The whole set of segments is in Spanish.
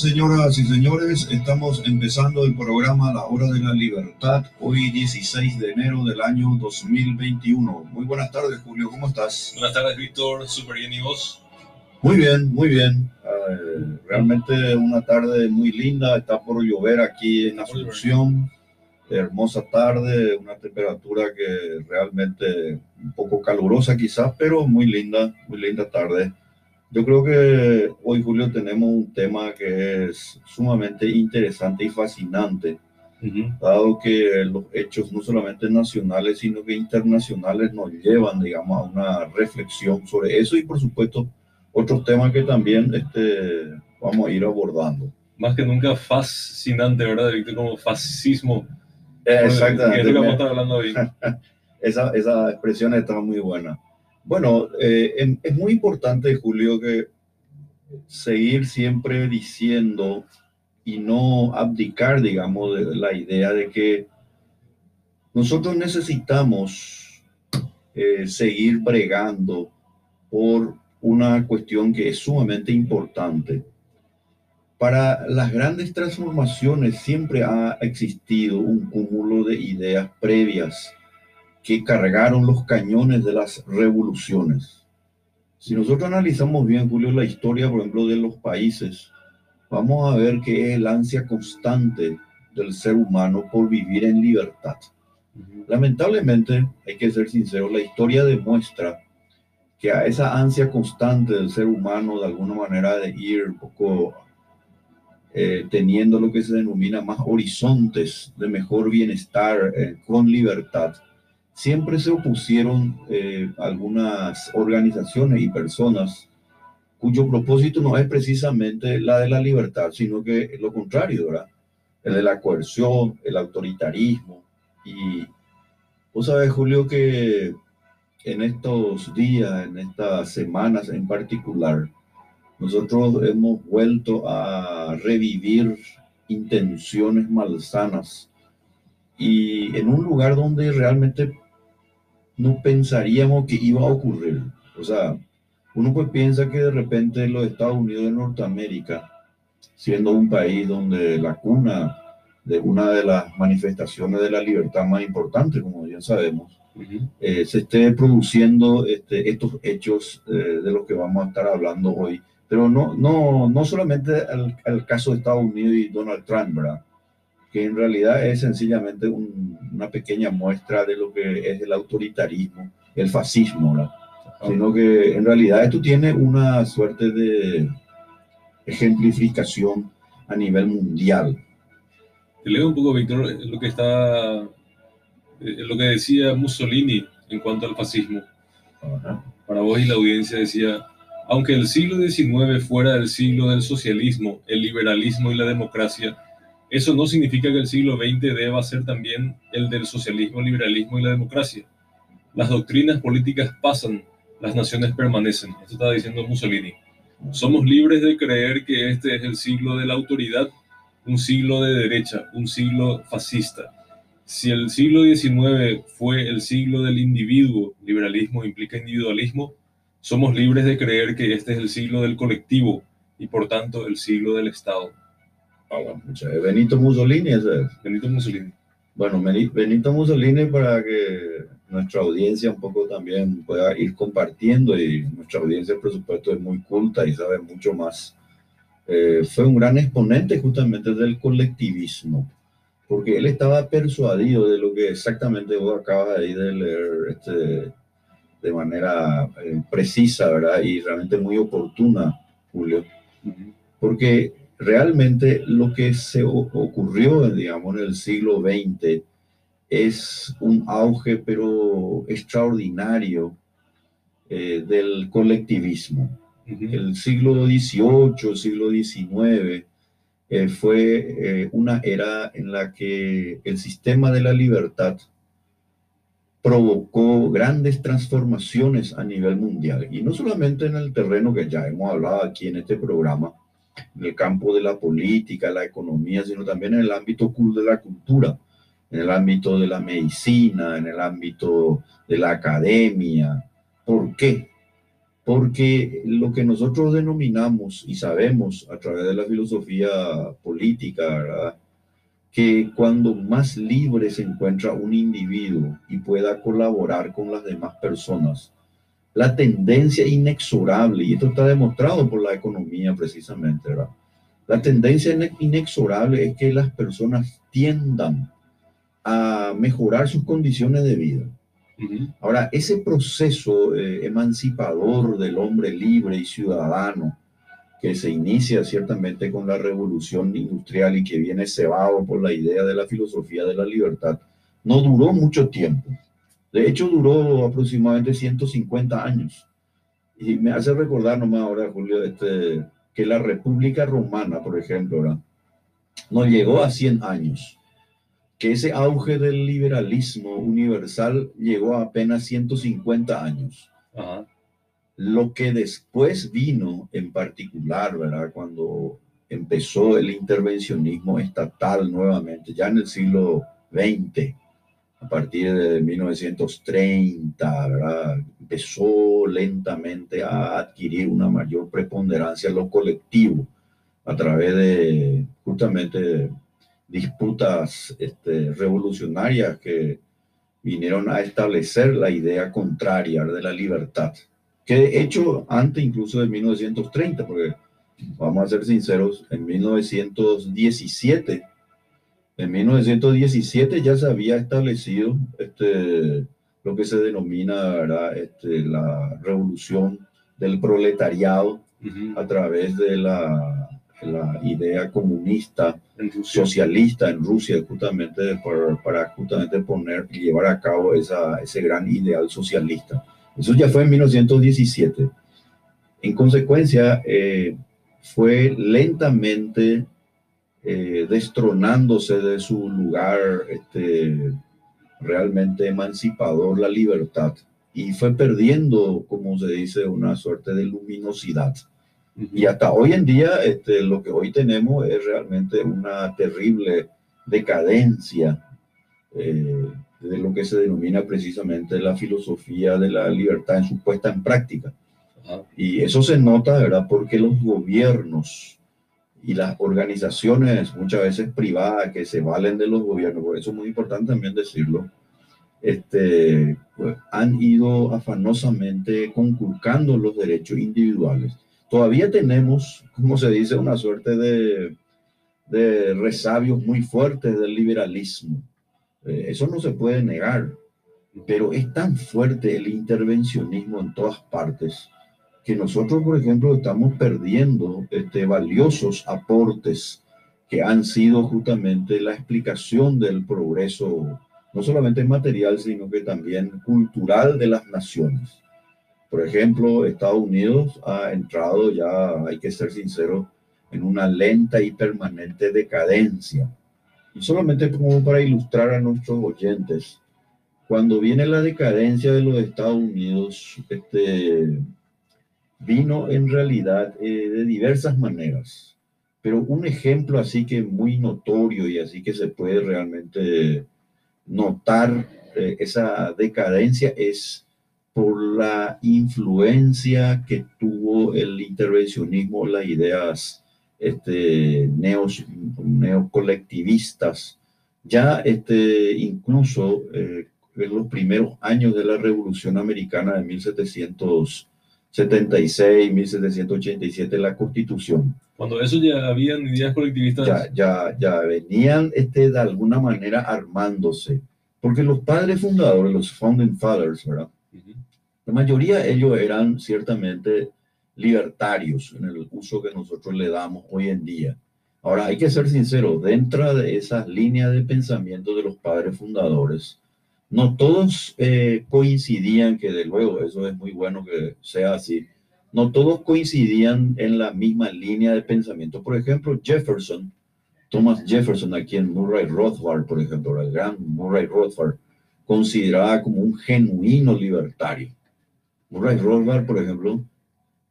señoras y señores. Estamos empezando el programa La Hora de la Libertad, hoy 16 de enero del año 2021. Muy buenas tardes, Julio, ¿cómo estás? Buenas tardes, Víctor. Súper bien, ¿y vos? Muy bien, muy bien. Eh, realmente una tarde muy linda. Está por llover aquí en Asunción. Hermosa tarde, una temperatura que realmente un poco calurosa quizás, pero muy linda, muy linda tarde. Yo creo que hoy, Julio, tenemos un tema que es sumamente interesante y fascinante, dado que los hechos no solamente nacionales, sino que internacionales nos llevan, digamos, a una reflexión sobre eso y, por supuesto, otros temas que también este, vamos a ir abordando. Más que nunca fascinante, ¿verdad, Víctor? Como fascismo. Exactamente. ¿Qué es lo que vamos a estar hablando hoy? esa, esa expresión está muy buena. Bueno, eh, es muy importante, Julio, que seguir siempre diciendo y no abdicar, digamos, de la idea de que nosotros necesitamos eh, seguir bregando por una cuestión que es sumamente importante. Para las grandes transformaciones siempre ha existido un cúmulo de ideas previas que cargaron los cañones de las revoluciones. Si nosotros analizamos bien, Julio, la historia, por ejemplo, de los países, vamos a ver que es el ansia constante del ser humano por vivir en libertad. Lamentablemente, hay que ser sincero, la historia demuestra que a esa ansia constante del ser humano, de alguna manera, de ir un poco eh, teniendo lo que se denomina más horizontes de mejor bienestar eh, con libertad, siempre se opusieron eh, algunas organizaciones y personas cuyo propósito no es precisamente la de la libertad, sino que lo contrario, ¿verdad? El de la coerción, el autoritarismo. Y vos sabes, Julio, que en estos días, en estas semanas en particular, nosotros hemos vuelto a revivir intenciones malsanas y en un lugar donde realmente no pensaríamos que iba a ocurrir. O sea, uno pues piensa que de repente los Estados Unidos de Norteamérica, siendo un país donde la cuna de una de las manifestaciones de la libertad más importante, como bien sabemos, eh, se esté produciendo este, estos hechos eh, de los que vamos a estar hablando hoy. Pero no, no, no solamente el, el caso de Estados Unidos y Donald Trump, ¿verdad? Que en realidad es sencillamente una pequeña muestra de lo que es el autoritarismo, el fascismo, ¿no? sino que en realidad esto tiene una suerte de ejemplificación a nivel mundial. Te leo un poco, Víctor, lo que está, lo que decía Mussolini en cuanto al fascismo. Para vos y la audiencia decía, aunque el siglo XIX fuera el siglo del socialismo, el liberalismo y la democracia, eso no significa que el siglo XX deba ser también el del socialismo, liberalismo y la democracia. Las doctrinas políticas pasan, las naciones permanecen. Esto estaba diciendo Mussolini. Somos libres de creer que este es el siglo de la autoridad, un siglo de derecha, un siglo fascista. Si el siglo XIX fue el siglo del individuo, liberalismo implica individualismo, somos libres de creer que este es el siglo del colectivo y por tanto el siglo del Estado. Benito Mussolini, ese Benito Mussolini. Bueno, Benito Mussolini para que nuestra audiencia un poco también pueda ir compartiendo y nuestra audiencia, por supuesto, es muy culta y sabe mucho más. Eh, fue un gran exponente justamente del colectivismo, porque él estaba persuadido de lo que exactamente vos acabas de leer este, de manera eh, precisa, ¿verdad? Y realmente muy oportuna, Julio, porque realmente lo que se ocurrió, digamos, en el siglo XX es un auge, pero extraordinario, eh, del colectivismo. El siglo XVIII, el siglo XIX, eh, fue eh, una era en la que el sistema de la libertad provocó grandes transformaciones a nivel mundial, y no solamente en el terreno que ya hemos hablado aquí en este programa, en el campo de la política, la economía, sino también en el ámbito de la cultura, en el ámbito de la medicina, en el ámbito de la academia. ¿Por qué? Porque lo que nosotros denominamos y sabemos a través de la filosofía política, ¿verdad? que cuando más libre se encuentra un individuo y pueda colaborar con las demás personas, la tendencia inexorable, y esto está demostrado por la economía precisamente, ¿verdad? La tendencia inexorable es que las personas tiendan a mejorar sus condiciones de vida. Ahora, ese proceso eh, emancipador del hombre libre y ciudadano, que se inicia ciertamente con la revolución industrial y que viene cebado por la idea de la filosofía de la libertad, no duró mucho tiempo. De hecho, duró aproximadamente 150 años. Y me hace recordar nomás ahora, Julio, este, que la República Romana, por ejemplo, no llegó a 100 años. Que ese auge del liberalismo universal llegó a apenas 150 años. Ajá. Lo que después vino en particular, ¿verdad? Cuando empezó el intervencionismo estatal nuevamente, ya en el siglo XX, a partir de 1930, ¿verdad? empezó lentamente a adquirir una mayor preponderancia en lo colectivo a través de justamente disputas este, revolucionarias que vinieron a establecer la idea contraria de la libertad que de hecho antes incluso de 1930, porque vamos a ser sinceros, en 1917, en 1917 ya se había establecido este, lo que se denomina este, la revolución del proletariado a través de la, la idea comunista, socialista en Rusia, justamente para, para, justamente poner y llevar a cabo esa, ese gran ideal socialista. Eso ya fue en 1917. En consecuencia, eh, fue lentamente eh, destronándose de su lugar este, realmente emancipador la libertad y fue perdiendo, como se dice, una suerte de luminosidad. Y hasta hoy en día, este, lo que hoy tenemos es realmente una terrible decadencia eh, de lo que se denomina precisamente la filosofía de la libertad en su puesta en práctica. Y eso se nota, ¿verdad? Porque los gobiernos y las organizaciones, muchas veces privadas, que se valen de los gobiernos, por eso es muy importante también decirlo, este, pues, han ido afanosamente conculcando los derechos individuales. Todavía tenemos, como se dice, una suerte de, de resabios muy fuertes del liberalismo eh, eso no se puede negar, pero es tan fuerte el intervencionismo en todas partes que nosotros, por ejemplo, estamos perdiendo este, valiosos aportes que han sido justamente la explicación del progreso, no solamente material, sino que también cultural de las naciones. Por ejemplo, Estados Unidos ha entrado ya, hay que ser sincero, en una lenta y permanente decadencia y solamente como para ilustrar a nuestros oyentes, cuando viene la decadencia de los Estados Unidos, este, vino en realidad eh, de diversas maneras. Pero un ejemplo así que muy notorio y así que se puede realmente notar eh, esa decadencia es por la influencia que tuvo el intervencionismo, las ideas este, neos, neocolectivistas, ya este, incluso eh, en los primeros años de la Revolución Americana de 1776, 1787, la Constitución. Cuando eso ya habían ideas colectivistas. Ya, ya, ya venían este, de alguna manera armándose, porque los padres fundadores, los founding fathers, ¿verdad? La mayoría de ellos eran ciertamente libertarios en el uso que nosotros le damos hoy en día. Ahora, hay que ser sincero, dentro de esas líneas de pensamiento de los padres fundadores, no todos eh, coincidían, que de luego eso es muy bueno que sea así, no todos coincidían en la misma línea de pensamiento. Por ejemplo, Jefferson Thomas Jefferson, aquí en Murray Rothbard, por ejemplo, el gran Murray Rothbard, consideraba como un genuino libertario. Murray Rothbard, por ejemplo,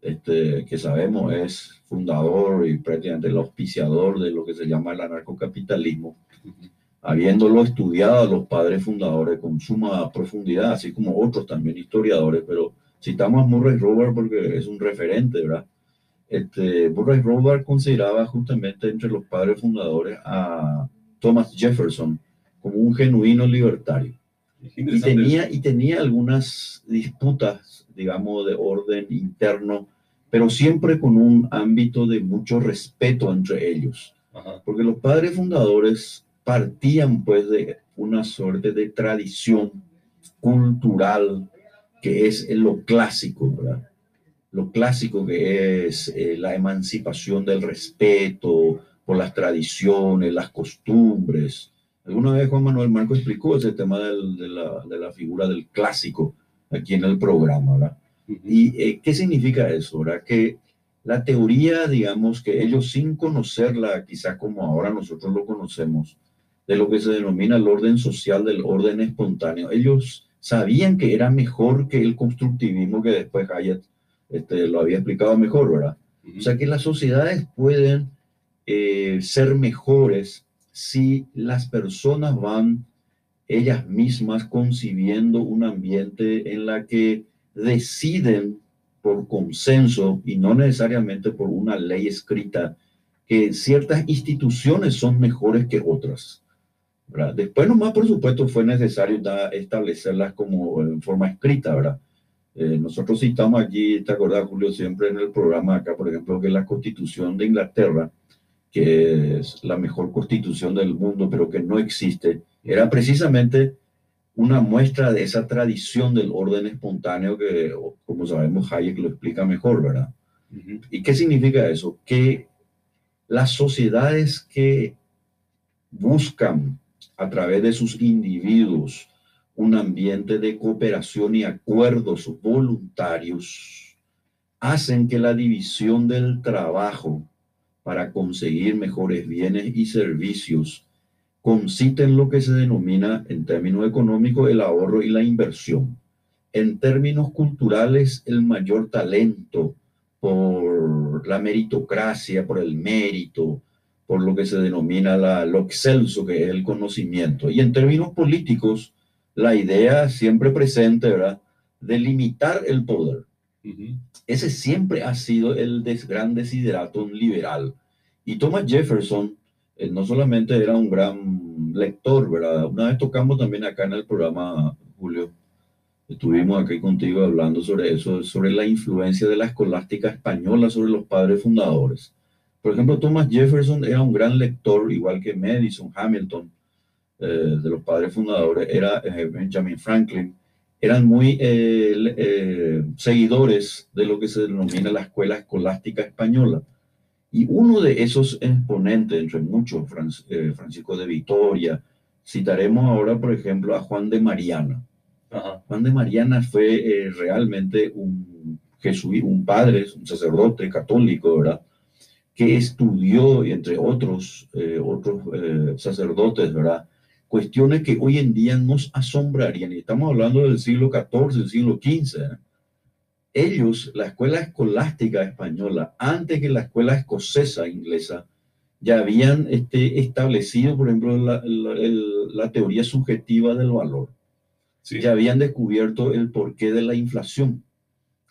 este, que sabemos es fundador y prácticamente el auspiciador de lo que se llama el anarcocapitalismo, habiéndolo estudiado a los padres fundadores con suma profundidad, así como otros también historiadores, pero citamos a Murray Rothbard porque es un referente, ¿verdad? Este, Murray Rothbard consideraba justamente entre los padres fundadores a Thomas Jefferson como un genuino libertario. Y tenía, y tenía algunas disputas, digamos, de orden interno, pero siempre con un ámbito de mucho respeto entre ellos. Porque los padres fundadores partían pues de una suerte de tradición cultural que es lo clásico, ¿verdad? Lo clásico que es eh, la emancipación del respeto por las tradiciones, las costumbres, Alguna vez Juan Manuel Marco explicó ese tema de, la, figura del clásico aquí en el programa, ¿verdad? ¿Y eh, qué significa eso? ¿verdad? Que la teoría, digamos, que ellos sin conocerla, quizá como ahora nosotros lo conocemos, de lo que se denomina el orden social, del orden espontáneo, ellos sabían que era mejor que el constructivismo que después Hayek este, lo había explicado mejor, ¿verdad? O sea que las sociedades pueden eh, ser mejores si las personas van ellas mismas concibiendo un ambiente en la que deciden por consenso y no necesariamente por una ley escrita que ciertas instituciones son mejores que otras. Después nomás, por supuesto, fue necesario establecerlas como en forma escrita, ¿verdad? Eh, nosotros citamos aquí, ¿te acordás, Julio, siempre en el programa acá, por ejemplo, que la Constitución de Inglaterra que es la mejor constitución del mundo, pero que no existe, era precisamente una muestra de esa tradición del orden espontáneo que, como sabemos, Hayek lo explica mejor, ¿verdad? ¿Y qué significa eso? Que las sociedades que buscan a través de sus individuos un ambiente de cooperación y acuerdos voluntarios hacen que la división del trabajo para conseguir mejores bienes y servicios consiste en lo que se denomina en términos económicos el ahorro y la inversión. En términos culturales, el mayor talento por la meritocracia, por el mérito, por lo que se denomina la, lo excelso, que es el conocimiento. Y en términos políticos, la idea siempre presente, ¿verdad?, de limitar el poder. Ese siempre ha sido el gran desiderato liberal. Y Thomas Jefferson eh, no solamente era un gran lector, ¿verdad? Una vez tocamos también acá en el programa, Julio, estuvimos aquí contigo hablando sobre eso, sobre la influencia de la escolástica española sobre los padres fundadores. Por ejemplo, Thomas Jefferson era un gran lector, igual que Madison, Hamilton, eh, de los padres fundadores, era eh, Benjamin Franklin eran muy eh, eh, seguidores de lo que se denomina la escuela escolástica española. Y uno de esos exponentes, entre muchos, Francisco de Vitoria, citaremos ahora, por ejemplo, a Juan de Mariana. Juan de Mariana fue realmente un jesuita, un padre, un sacerdote católico, ¿verdad? Que estudió, entre otros, otros sacerdotes, ¿verdad? cuestiones que hoy en día nos asombrarían. Y estamos hablando del siglo XIV, del siglo XV. ¿eh? Ellos, la escuela escolástica española, antes que la escuela escocesa inglesa, ya habían este, establecido, por ejemplo, la, teoría subjetiva del valor. Ya habían descubierto el porqué de la inflación.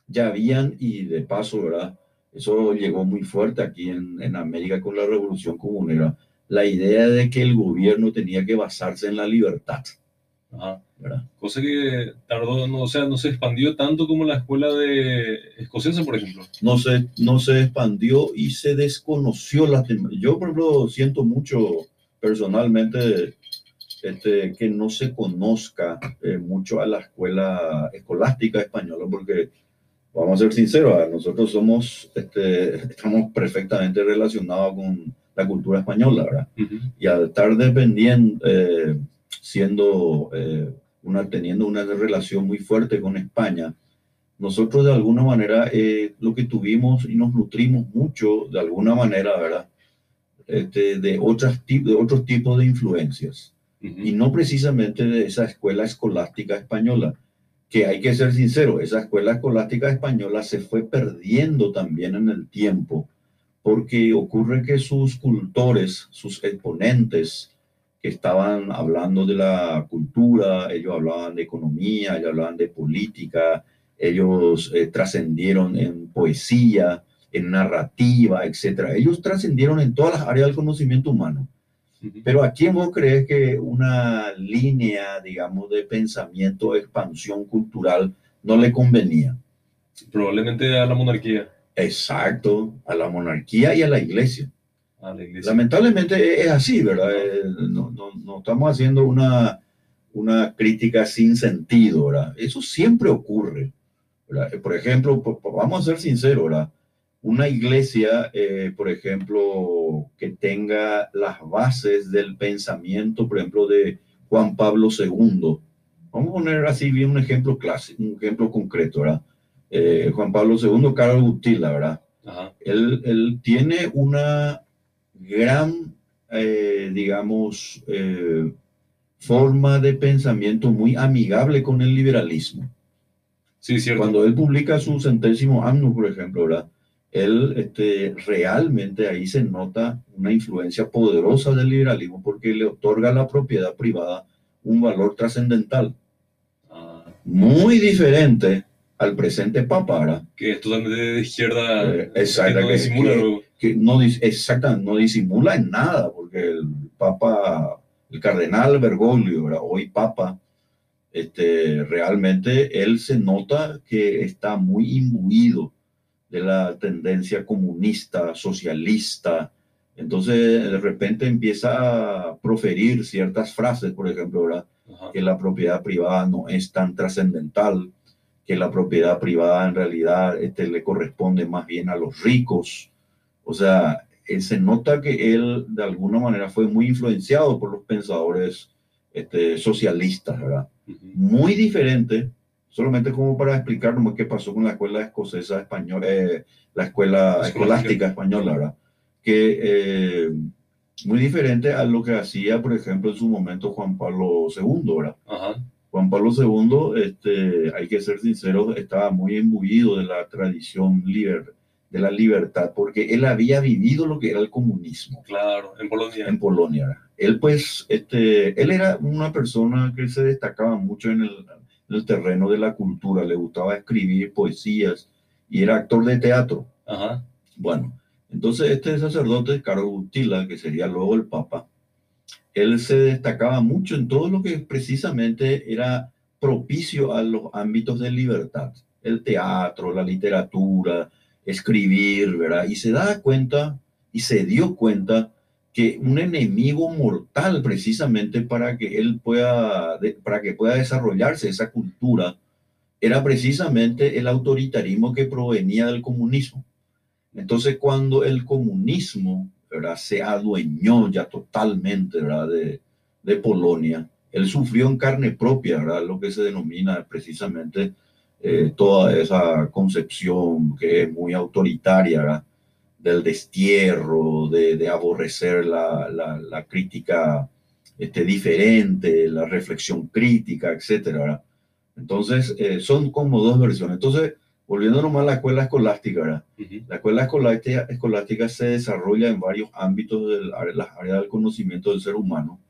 Ya habían, y de paso, ¿verdad? Eso llegó muy fuerte aquí en, en América con la revolución comunera la idea de que el gobierno tenía que basarse en la libertad. Cosa que tardó, no, o sea, no se expandió tanto como la escuela de escocesa, por ejemplo. No se, no se expandió y se desconoció la Yo, por ejemplo, siento mucho personalmente este, que no se conozca eh, mucho a la escuela escolástica española, porque vamos a ser sinceros, nosotros somos, este, estamos perfectamente relacionados con la cultura española, ¿verdad? Y al estar dependiendo, eh, siendo eh, una, teniendo una relación muy fuerte con España, nosotros de alguna manera eh, lo que tuvimos y nos nutrimos mucho, de alguna manera, ¿verdad? este, de, otras, de otros tipos de influencias y no precisamente de esa escuela escolástica española, que hay que ser sincero, esa escuela escolástica española se fue perdiendo también en el tiempo, porque ocurre que sus cultores, sus exponentes, que estaban hablando de la cultura, ellos hablaban de economía, ellos hablaban de política, ellos eh, trascendieron en poesía, en narrativa, etc. Ellos trascendieron en todas las áreas del conocimiento humano. Pero ¿a quién vos crees que una línea, digamos, de pensamiento, de expansión cultural no le convenía? Probablemente a la monarquía. Exacto, a la monarquía y a la iglesia. Lamentablemente es así, ¿verdad? Eh, no, no, no, estamos haciendo una, una crítica sin sentido, ¿verdad? Eso siempre ocurre. ¿verdad? Por ejemplo, vamos a ser sinceros, ¿verdad? Una iglesia, eh, por ejemplo, que tenga las bases del pensamiento, por ejemplo, de Juan Pablo II. Vamos a poner así bien un ejemplo clásico, un ejemplo concreto, ¿verdad? Eh, Juan Pablo II, Carlos Gutila, ¿verdad? Él, él, tiene una gran, eh, digamos, eh, forma de pensamiento muy amigable con el liberalismo. Sí, cierto. Cuando él publica su centésimo año, por ejemplo, ¿verdad? Él este, realmente ahí se nota una influencia poderosa del liberalismo porque le otorga a la propiedad privada un valor trascendental. Ah. Muy diferente al presente Papa, ¿verdad? Que es totalmente de izquierda. Eh, exacto, que, disimula, que no, exacta, no disimula en nada, porque el Papa, el cardenal Bergoglio, hoy Papa, este, realmente él se nota que está muy imbuido de la tendencia comunista, socialista. Entonces, de repente empieza a proferir ciertas frases, por ejemplo, ¿verdad? que la propiedad privada no es tan trascendental, que la propiedad privada en realidad este, le corresponde más bien a los ricos, o sea, eh, se nota que él de alguna manera fue muy influenciado por los pensadores este, socialistas, ¿verdad? Muy diferente, solamente como para explicar qué pasó con la escuela escocesa española, eh, la escuela escolástica española, ¿verdad? Que eh, muy diferente a lo que hacía, por ejemplo, en su momento Juan Pablo II, ¿verdad? Juan Pablo II, este, hay que ser sinceros, estaba muy imbuido de la tradición libre de la libertad, porque él había vivido lo que era el comunismo. Claro, en Polonia. En Polonia. Él pues, este, él era una persona que se destacaba mucho en el, el terreno de la cultura, le gustaba escribir poesías y era actor de teatro. Ajá. Bueno, entonces este sacerdote, Carlos Gutila, que sería luego el Papa, él se destacaba mucho en todo lo que precisamente era propicio a los ámbitos de libertad, el teatro, la literatura, escribir, ¿verdad? Y se da cuenta y se dio cuenta que un enemigo mortal precisamente para que él pueda, para que pueda desarrollarse esa cultura, era precisamente el autoritarismo que provenía del comunismo. Entonces, cuando el comunismo ¿verdad? se adueñó ya totalmente. De, de Polonia, él sufrió en carne propia ¿verdad? lo que se denomina precisamente eh, toda esa concepción que es muy autoritaria del destierro, de, aborrecer la, la, crítica este, diferente, la reflexión crítica, etc. Entonces, eh, son como dos versiones. Entonces, volviendo nomás a la escuela escolástica, la escuela escolástica, escolástica, se desarrolla en varios ámbitos de las áreas del conocimiento del ser humano.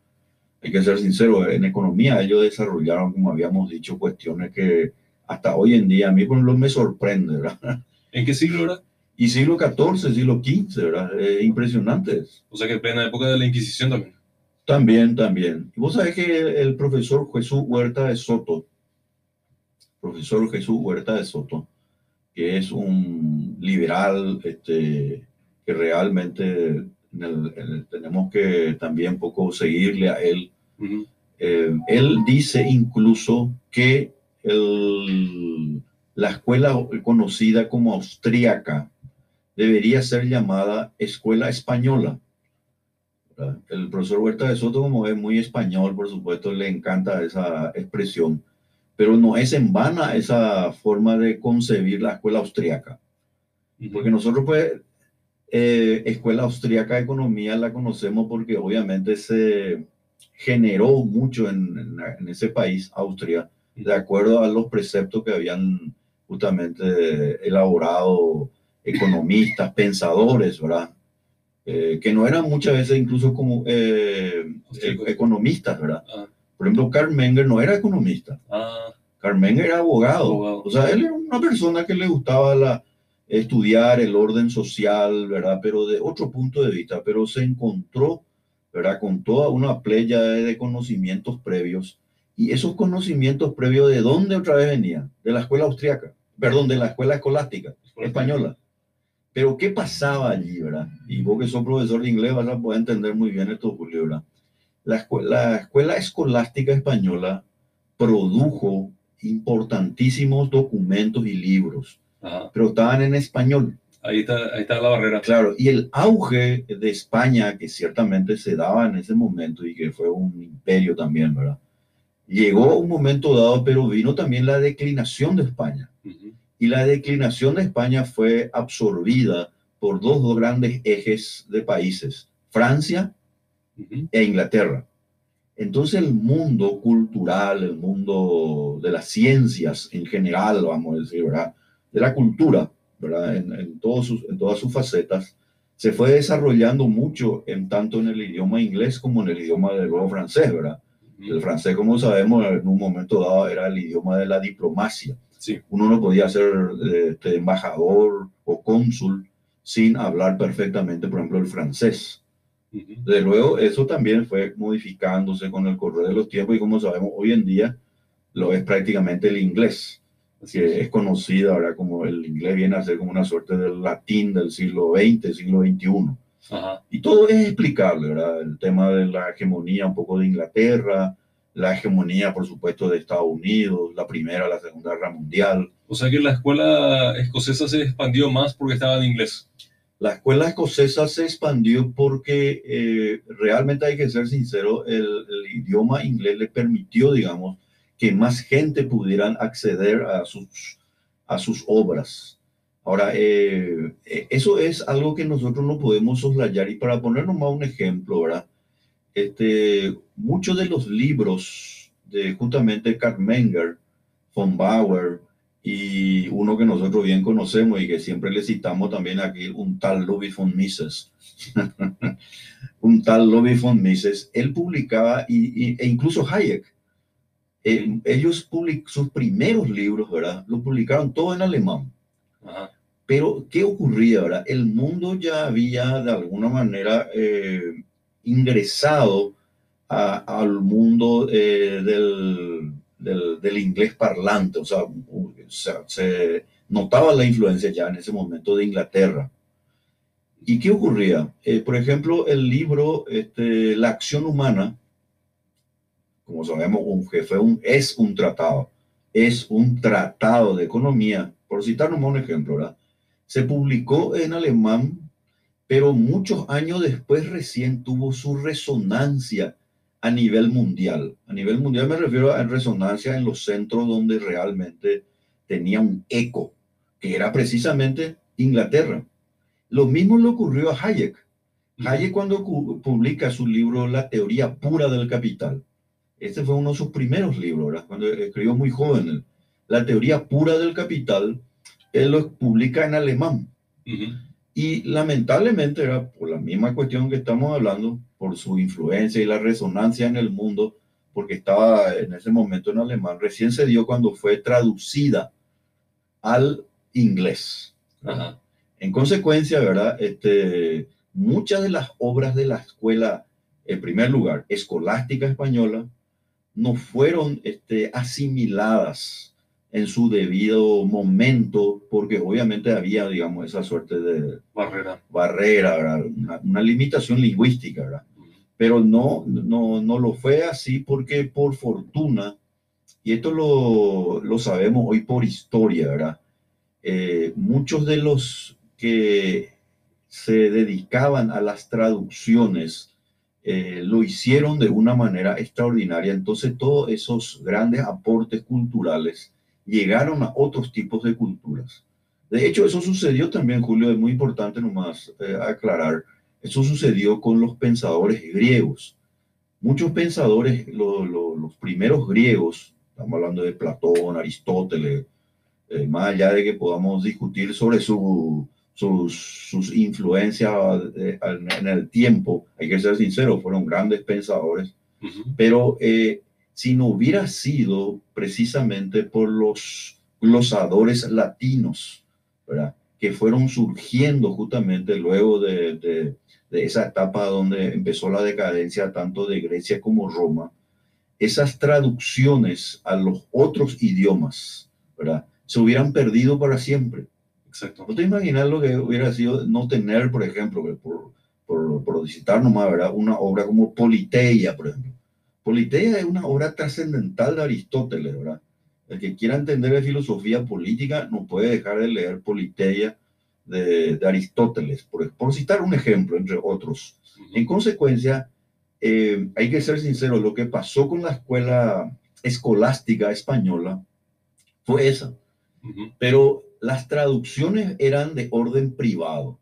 Hay que ser sincero, en economía ellos desarrollaron, como habíamos dicho, cuestiones que hasta hoy en día a mí por me sorprende, ¿verdad? ¿En qué siglo era? Y siglo XIV, siglo XV, ¿verdad? Eh, impresionantes. O sea que en plena época de la Inquisición también. También, también. Vos sabés que el, profesor Jesús Huerta de Soto, profesor Jesús Huerta de Soto, que es un liberal este, que realmente tenemos que también poco seguirle a él. Eh, él dice incluso que la escuela conocida como austríaca debería ser llamada escuela española. El profesor Huerta de Soto, como es muy español, por supuesto, le encanta esa expresión, pero no es en vana esa forma de concebir la escuela austríaca. Porque nosotros, pues, Eh, escuela Austríaca de Economía la conocemos porque obviamente se generó mucho en, en, ese país, Austria, de acuerdo a los preceptos que habían justamente elaborado economistas, pensadores, ¿verdad? Eh, que no eran muchas veces incluso como eh, economistas, ¿verdad? Ah. Por ejemplo, Karl Menger no era economista. Ah. Karl Menger era abogado. O sea, él era una persona que le gustaba la, estudiar el orden social, ¿verdad? Pero de otro punto de vista, pero se encontró, ¿verdad? Con toda una playa de conocimientos previos. Y esos conocimientos previos, ¿de dónde otra vez venían? De la escuela austriaca, perdón, de la escuela escolástica española. Pero ¿qué pasaba allí, verdad? Y vos que sos profesor de inglés vas a poder entender muy bien esto, Julio, ¿verdad? La escuela, la escuela escolástica española produjo importantísimos documentos y libros pero estaban en español. Ahí está, ahí está la barrera. Claro, y el auge de España, que ciertamente se daba en ese momento y que fue un imperio también, ¿verdad? Llegó un momento dado, pero vino también la declinación de España. Y la declinación de España fue absorbida por dos grandes ejes de países, Francia e Inglaterra. Entonces el mundo cultural, el mundo de las ciencias en general, vamos a decir, ¿verdad? de la cultura, ¿verdad? En, en, todos sus, en todas sus facetas, se fue desarrollando mucho en tanto en el idioma inglés como en el idioma del nuevo francés, ¿verdad? El francés, como sabemos, en un momento dado era el idioma de la diplomacia. Sí. Uno no podía ser este, embajador o cónsul sin hablar perfectamente, por ejemplo, el francés. De luego, eso también fue modificándose con el correr de los tiempos y como sabemos, hoy en día lo es prácticamente el inglés que es conocido ahora como el inglés viene a ser como una suerte del latín del siglo XX, siglo XXI. Y todo es explicable, ¿verdad? El tema de la hegemonía un poco de Inglaterra, la hegemonía, por supuesto, de Estados Unidos, la Primera, la Segunda Guerra Mundial. O sea que la escuela escocesa se expandió más porque estaba en inglés. La escuela escocesa se expandió porque eh, realmente hay que ser sincero, el, el idioma inglés le permitió, digamos, que más gente pudieran acceder a sus, a sus obras. Ahora, eh, eh, eso es algo que nosotros no podemos soslayar y para ponernos más un ejemplo, ¿verdad? Este, muchos de los libros de justamente Karl Menger, von Bauer y uno que nosotros bien conocemos y que siempre le citamos también aquí, un tal Ludwig von Mises. un tal Ludwig von Mises, él publicaba y, e incluso Hayek eh, ellos sus primeros libros, ¿verdad? Lo publicaron todo en alemán. Pero, ¿qué ocurría, verdad? El mundo ya había de alguna manera eh, ingresado al mundo eh, del, del, inglés parlante, o sea, se notaba la influencia ya en ese momento de Inglaterra. ¿Y qué ocurría? por ejemplo, el libro este, La acción humana, como sabemos, un jefe es un tratado, es un tratado de economía, por citar un ejemplo, ¿verdad? Se publicó en alemán, pero muchos años después recién tuvo su resonancia a nivel mundial. A nivel mundial me refiero a resonancia en los centros donde realmente tenía un eco, que era precisamente Inglaterra. Lo mismo le ocurrió a Hayek. Hayek cuando publica su libro La teoría pura del capital, este fue uno de sus primeros libros, cuando escribió muy joven. La teoría pura del capital, él lo publica en alemán. Y lamentablemente era por la misma cuestión que estamos hablando, por su influencia y la resonancia en el mundo, porque estaba en ese momento en alemán, recién se dio cuando fue traducida al inglés. En consecuencia, ¿verdad? Este, muchas de las obras de la escuela, en primer lugar, escolástica española, no fueron este, asimiladas en su debido momento, porque obviamente había, digamos, esa suerte de barrera, barrera una, limitación lingüística, ¿verdad? pero no, no, no lo fue así porque por fortuna, y esto lo, lo sabemos hoy por historia, ¿verdad? Eh, muchos de los que se dedicaban a las traducciones eh, lo hicieron de una manera extraordinaria. Entonces todos esos grandes aportes culturales llegaron a otros tipos de culturas. De hecho, eso sucedió también, Julio, es muy importante nomás eh, aclarar, eso sucedió con los pensadores griegos. Muchos pensadores, los primeros griegos, estamos hablando de Platón, Aristóteles, eh, más allá de que podamos discutir sobre su, sus, sus, influencias eh, en el tiempo, hay que ser sincero, fueron grandes pensadores, pero eh, si no hubiera sido precisamente por los glosadores latinos, ¿verdad? que fueron surgiendo justamente luego de, de, de, esa etapa donde empezó la decadencia tanto de Grecia como Roma, esas traducciones a los otros idiomas, ¿verdad? Se hubieran perdido para siempre. Exacto. ¿No te imaginas lo que hubiera sido no tener, por ejemplo, por, por, por citar nomás, ¿verdad? Una obra como Politeia, por ejemplo. Politeia es una obra trascendental de Aristóteles, ¿verdad? El que quiera entender la filosofía política no puede dejar de leer Politeia de, de Aristóteles, por, por, citar un ejemplo, entre otros. En consecuencia, eh, hay que ser sincero, lo que pasó con la escuela escolástica española fue esa. Uh -huh. Pero las traducciones eran de orden privado.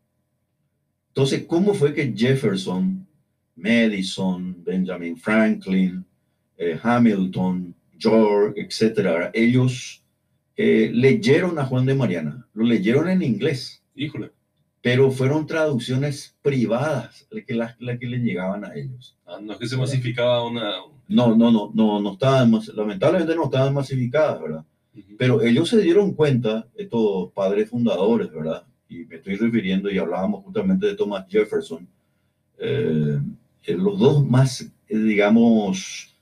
Entonces, ¿cómo fue que Jefferson, Madison, Benjamin Franklin, eh, Hamilton, George, etcétera, ellos eh, leyeron a Juan de Mariana, lo leyeron en inglés. Híjole. Pero fueron traducciones privadas las que, las, las que le llegaban a ellos. Ah, no es que se masificaba una. No, no, no, no, no estaban, lamentablemente no estaban masificadas, ¿verdad? Uh -huh. Pero ellos se dieron cuenta, estos padres fundadores, ¿verdad? Y me estoy refiriendo, y hablábamos justamente de Thomas Jefferson, eh, los dos más, eh, digamos,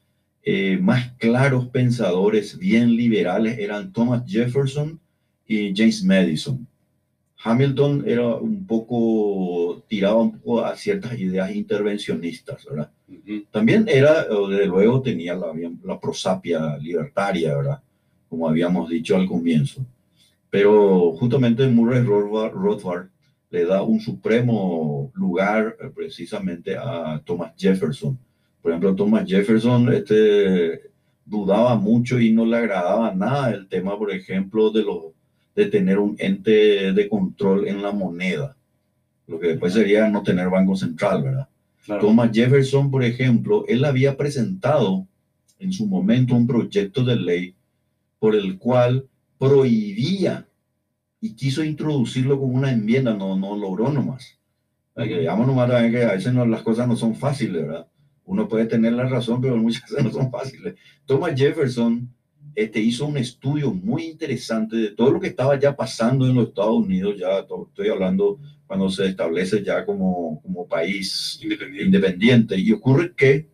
eh, más claros pensadores, bien liberales, eran Thomas Jefferson y James Madison. Hamilton era un poco, tiraba un poco a ciertas ideas intervencionistas, ¿verdad? Uh -huh. También era, desde luego, tenía la, la, prosapia libertaria, ¿verdad? Como habíamos dicho al comienzo. Pero justamente Murray Rothbard le da un supremo lugar eh, precisamente a Thomas Jefferson. Por ejemplo, Thomas Jefferson este, dudaba mucho y no le agradaba nada el tema, por ejemplo, de, los, de tener un ente de control en la moneda, lo que después sería no tener banco central, ¿verdad? Claro. Thomas Jefferson, por ejemplo, él había presentado en su momento un proyecto de ley por el cual prohibía y quiso introducirlo como una enmienda, no, no logró nomás. Hay que digamos nomás también que a veces no, las cosas no son fáciles, ¿verdad? Uno puede tener la razón, pero muchas veces no son fáciles. Thomas Jefferson este, hizo un estudio muy interesante de todo lo que estaba ya pasando en los Estados Unidos, ya estoy hablando cuando se establece ya como, como país independiente. independiente. Y ocurre que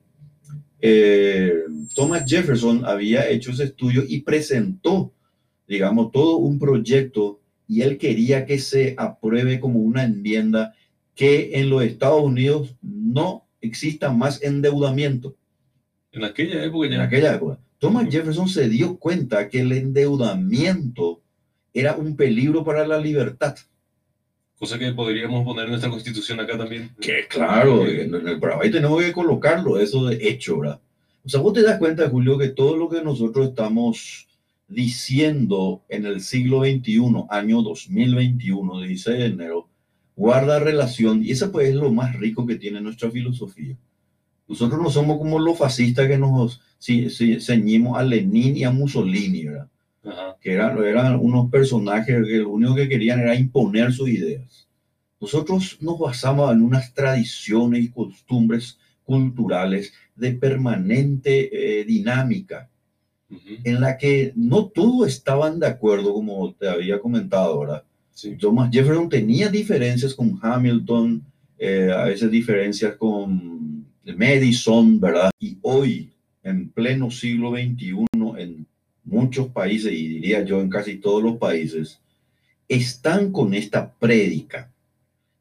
eh, Thomas Jefferson había hecho ese estudio y presentó, digamos, todo un proyecto y él quería que se apruebe como una enmienda que en los Estados Unidos no exista más endeudamiento. En aquella época ya. En aquella época. Thomas Jefferson se dio cuenta que el endeudamiento era un peligro para la libertad. Cosa que podríamos poner en nuestra constitución acá también. Que claro, en el Paraguay tenemos que colocarlo, eso de hecho, ¿verdad? O sea, vos te das cuenta, Julio, que todo lo que nosotros estamos diciendo en el siglo XXI, año 2021, 16 de enero, guarda relación, y eso pues es lo más rico que tiene nuestra filosofía. Nosotros no somos como los fascistas que nos si, si, ceñimos a Lenin y a Mussolini, ¿verdad? Ajá. que eran, eran unos personajes que lo único que querían era imponer sus ideas. Nosotros nos basamos en unas tradiciones y costumbres culturales de permanente eh, dinámica, en la que no todos estaban de acuerdo, como te había comentado, ¿verdad? Sí. Thomas Jefferson tenía diferencias con Hamilton, eh, a veces diferencias con Madison, ¿verdad? Y hoy, en pleno siglo XXI, en muchos países, y diría yo en casi todos los países, están con esta prédica.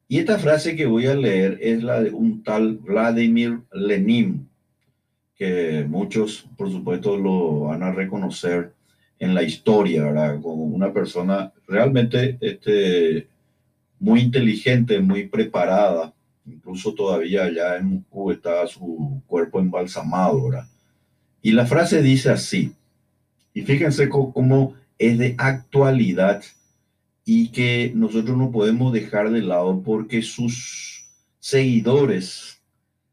Y esta frase que voy a leer es la de un tal Vladimir Lenin, que muchos, por supuesto, lo van a reconocer en la historia, ¿verdad? Como una persona realmente este, muy inteligente, muy preparada. Incluso todavía allá en Moscú está su cuerpo embalsamado, ¿verdad? Y la frase dice así, y fíjense cómo es de actualidad y que nosotros no podemos dejar de lado porque sus seguidores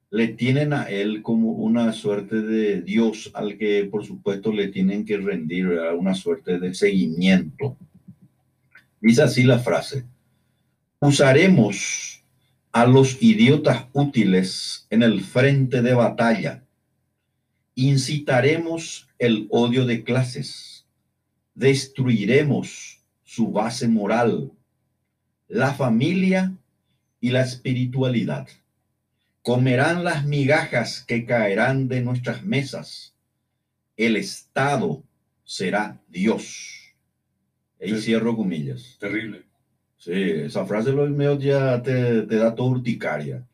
le tienen a él como una suerte de Dios al que por supuesto le tienen que rendir una suerte de seguimiento. Dice así la frase, usaremos a los idiotas útiles en el frente de batalla, incitaremos el odio de clases, destruiremos su base moral, la familia y la espiritualidad. Comerán las migajas que caerán de nuestras mesas. El Estado será Dios. Ahí cierro comillas. Terrible. Sí, esa frase los medios ya te, te, da todo urticaria.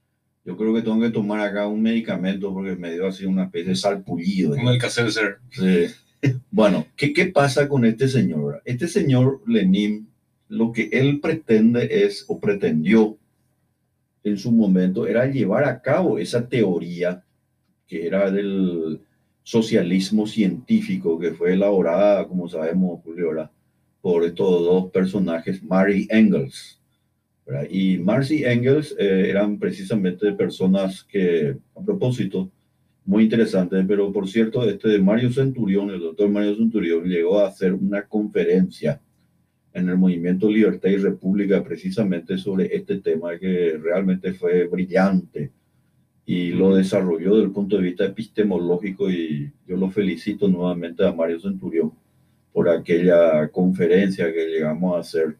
Yo creo que tengo que tomar acá un medicamento porque me dio así una especie de salpullido. Como el ser. Sí. Bueno, ¿qué, ¿qué pasa con este señor? Este señor Lenin, lo que él pretende es, o pretendió en su momento, era llevar a cabo esa teoría que era del socialismo científico, que fue elaborada, como sabemos, por estos dos personajes, Mary Engels. Y Marcy Engels eh, eran precisamente personas que, a propósito, muy interesante, pero por cierto, este de Mario Centurión, el doctor Mario Centurión, llegó a hacer una conferencia en el movimiento Libertad y República precisamente sobre este tema que realmente fue brillante y lo desarrolló desde el punto de vista epistemológico y yo lo felicito nuevamente a Mario Centurión por aquella conferencia que llegamos a hacer,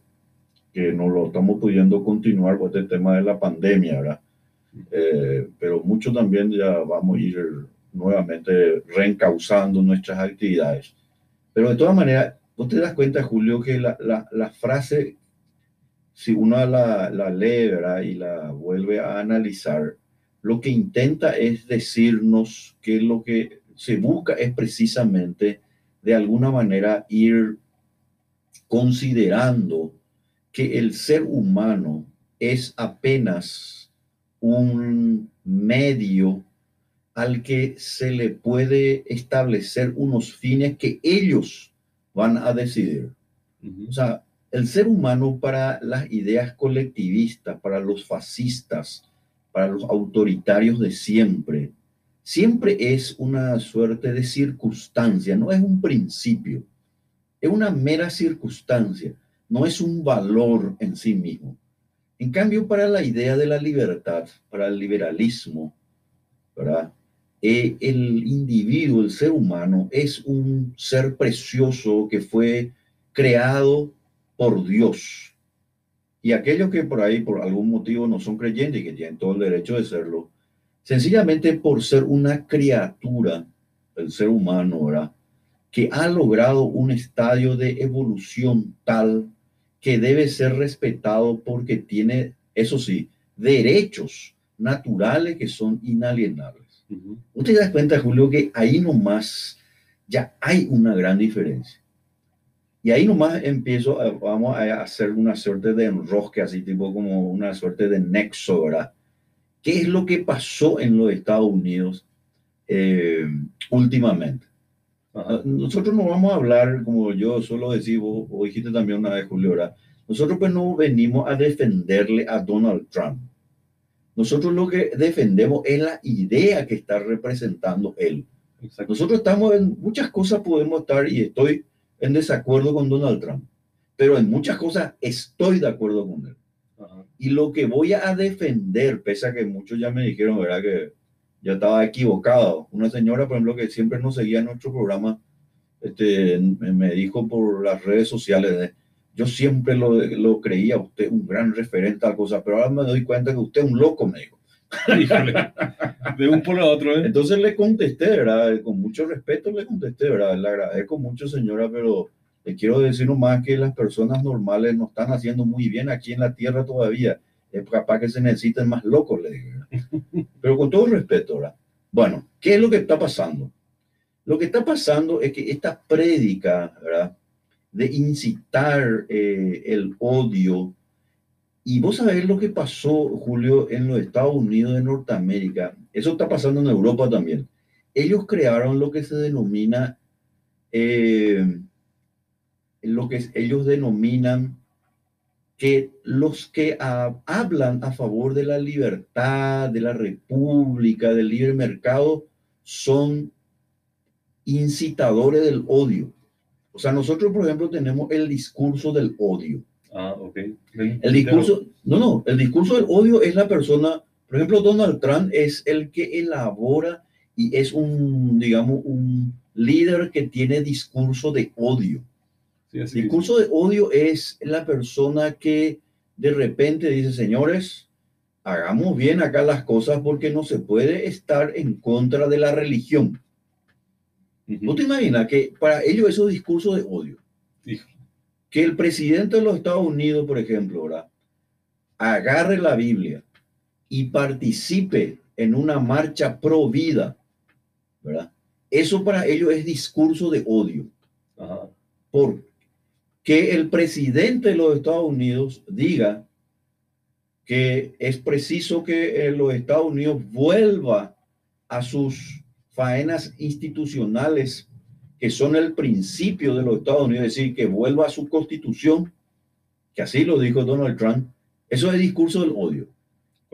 que no lo estamos pudiendo continuar con este tema de la pandemia, ¿verdad? Eh, pero mucho también ya vamos a ir nuevamente reencauzando nuestras actividades. Pero de todas maneras, vos te das cuenta, Julio, que la, la, frase, si uno la, la lee y la vuelve a analizar, lo que intenta es decirnos que lo que se busca es precisamente, de alguna manera, ir considerando que el ser humano es apenas un medio al que se le puede establecer unos fines que ellos van a decidir. O sea, el ser humano para las ideas colectivistas, para los fascistas, para los autoritarios de siempre, siempre es una suerte de circunstancia, no es un principio, es una mera circunstancia, no es un valor en sí mismo. En cambio, para la idea de la libertad, para el liberalismo, ¿verdad? Eh, el individuo, el ser humano, es un ser precioso que fue creado por Dios. Y aquellos que por ahí, por algún motivo, no son creyentes y que tienen todo el derecho de serlo, sencillamente por ser una criatura, el ser humano, ¿verdad? Que ha logrado un estadio de evolución tal que debe ser respetado porque tiene, eso sí, derechos naturales que son inalienables. Usted da cuenta, Julio, que ahí nomás ya hay una gran diferencia. Y ahí nomás empiezo, vamos a hacer una suerte de enrosque, así tipo como una suerte de nexo, ¿verdad? ¿Qué es lo que pasó en los Estados Unidos eh, últimamente? Nosotros no vamos a hablar, como yo solo decía, o dijiste también una vez, Julio, nosotros pues no venimos a defenderle a Donald Trump. Nosotros lo que defendemos es la idea que está representando él. Nosotros estamos en muchas cosas, podemos estar y estoy en desacuerdo con Donald Trump, pero en muchas cosas estoy de acuerdo con él. Y lo que voy a defender, pese a que muchos ya me dijeron, ¿verdad? Que ya estaba equivocado. Una señora, por ejemplo, que siempre nos seguía en nuestro programa, este, me dijo por las redes sociales, yo siempre lo, lo creía usted un gran referente a cosas, pero ahora me doy cuenta que usted es un loco, me dijo. de un por otro, ¿eh? Entonces le contesté, ¿verdad? Con mucho respeto le contesté, ¿verdad? Le agradezco mucho, señora, pero le quiero decir nomás que las personas normales no están haciendo muy bien aquí en la tierra todavía es capaz que se necesiten más locos, le digo. Pero con todo respeto, ¿verdad? Bueno, ¿qué es lo que está pasando? Lo que está pasando es que esta prédica, ¿verdad? De incitar eh, el odio. Y vos sabés lo que pasó, Julio, en los Estados Unidos de Norteamérica. Eso está pasando en Europa también. Ellos crearon lo que se denomina, eh, lo que ellos denominan que los que hablan a favor de la libertad, de la república, del libre mercado, son incitadores del odio. O sea, nosotros, por ejemplo, tenemos el discurso del odio. Ah, ok. El discurso, no, no, el discurso del odio es la persona, por ejemplo, Donald Trump es el que elabora y es un, digamos, un líder que tiene discurso de odio. el discurso de odio es la persona que de repente dice, señores, hagamos bien acá las cosas porque no se puede estar en contra de la religión. ¿No te imaginas que para ellos eso es discurso de odio? Que el presidente de los Estados Unidos, por ejemplo, agarre la Biblia y participe en una marcha pro vida, ¿verdad? Eso para ellos es discurso de odio. Por que el presidente de los Estados Unidos diga que es preciso que eh, los Estados Unidos vuelva a sus faenas institucionales que son el principio de los Estados Unidos, es decir, que vuelva a su constitución, que así lo dijo Donald Trump, eso es discurso del odio.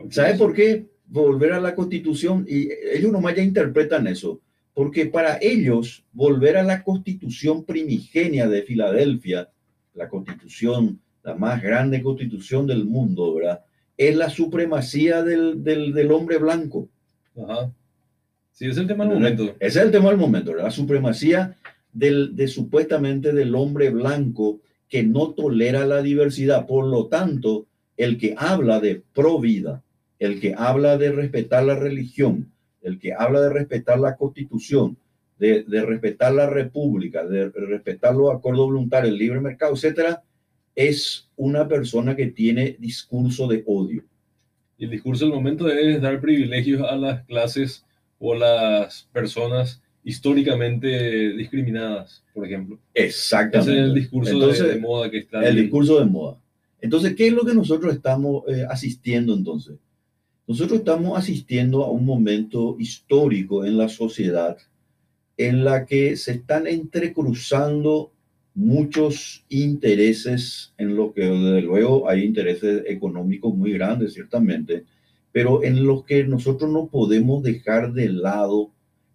¿Sabe por qué volver a la constitución? Y ellos nomás ya interpretan eso, porque para ellos volver a la constitución primigenia de Filadelfia, la constitución, la más grande constitución del mundo, ¿verdad? Es la supremacía del, del, del hombre blanco. Ajá. Sí, es el tema del momento. Ese es el tema del momento, la supremacía del, de supuestamente del hombre blanco que no tolera la diversidad. Por lo tanto, el que habla de pro vida, el que habla de respetar la religión, el que habla de respetar la constitución, de, de respetar la república, de respetar los acuerdos voluntarios, el libre mercado, etcétera, es una persona que tiene discurso de odio. Y el discurso del momento es dar privilegios a las clases o las personas históricamente discriminadas, por ejemplo. Exactamente. Ese es el discurso de, moda que está. El discurso de moda. Entonces, ¿qué es lo que nosotros estamos eh, asistiendo entonces? Nosotros estamos asistiendo a un momento histórico en la sociedad en la que se están entrecruzando muchos intereses en lo que desde luego hay intereses económicos muy grandes, ciertamente, pero en los que nosotros no podemos dejar de lado,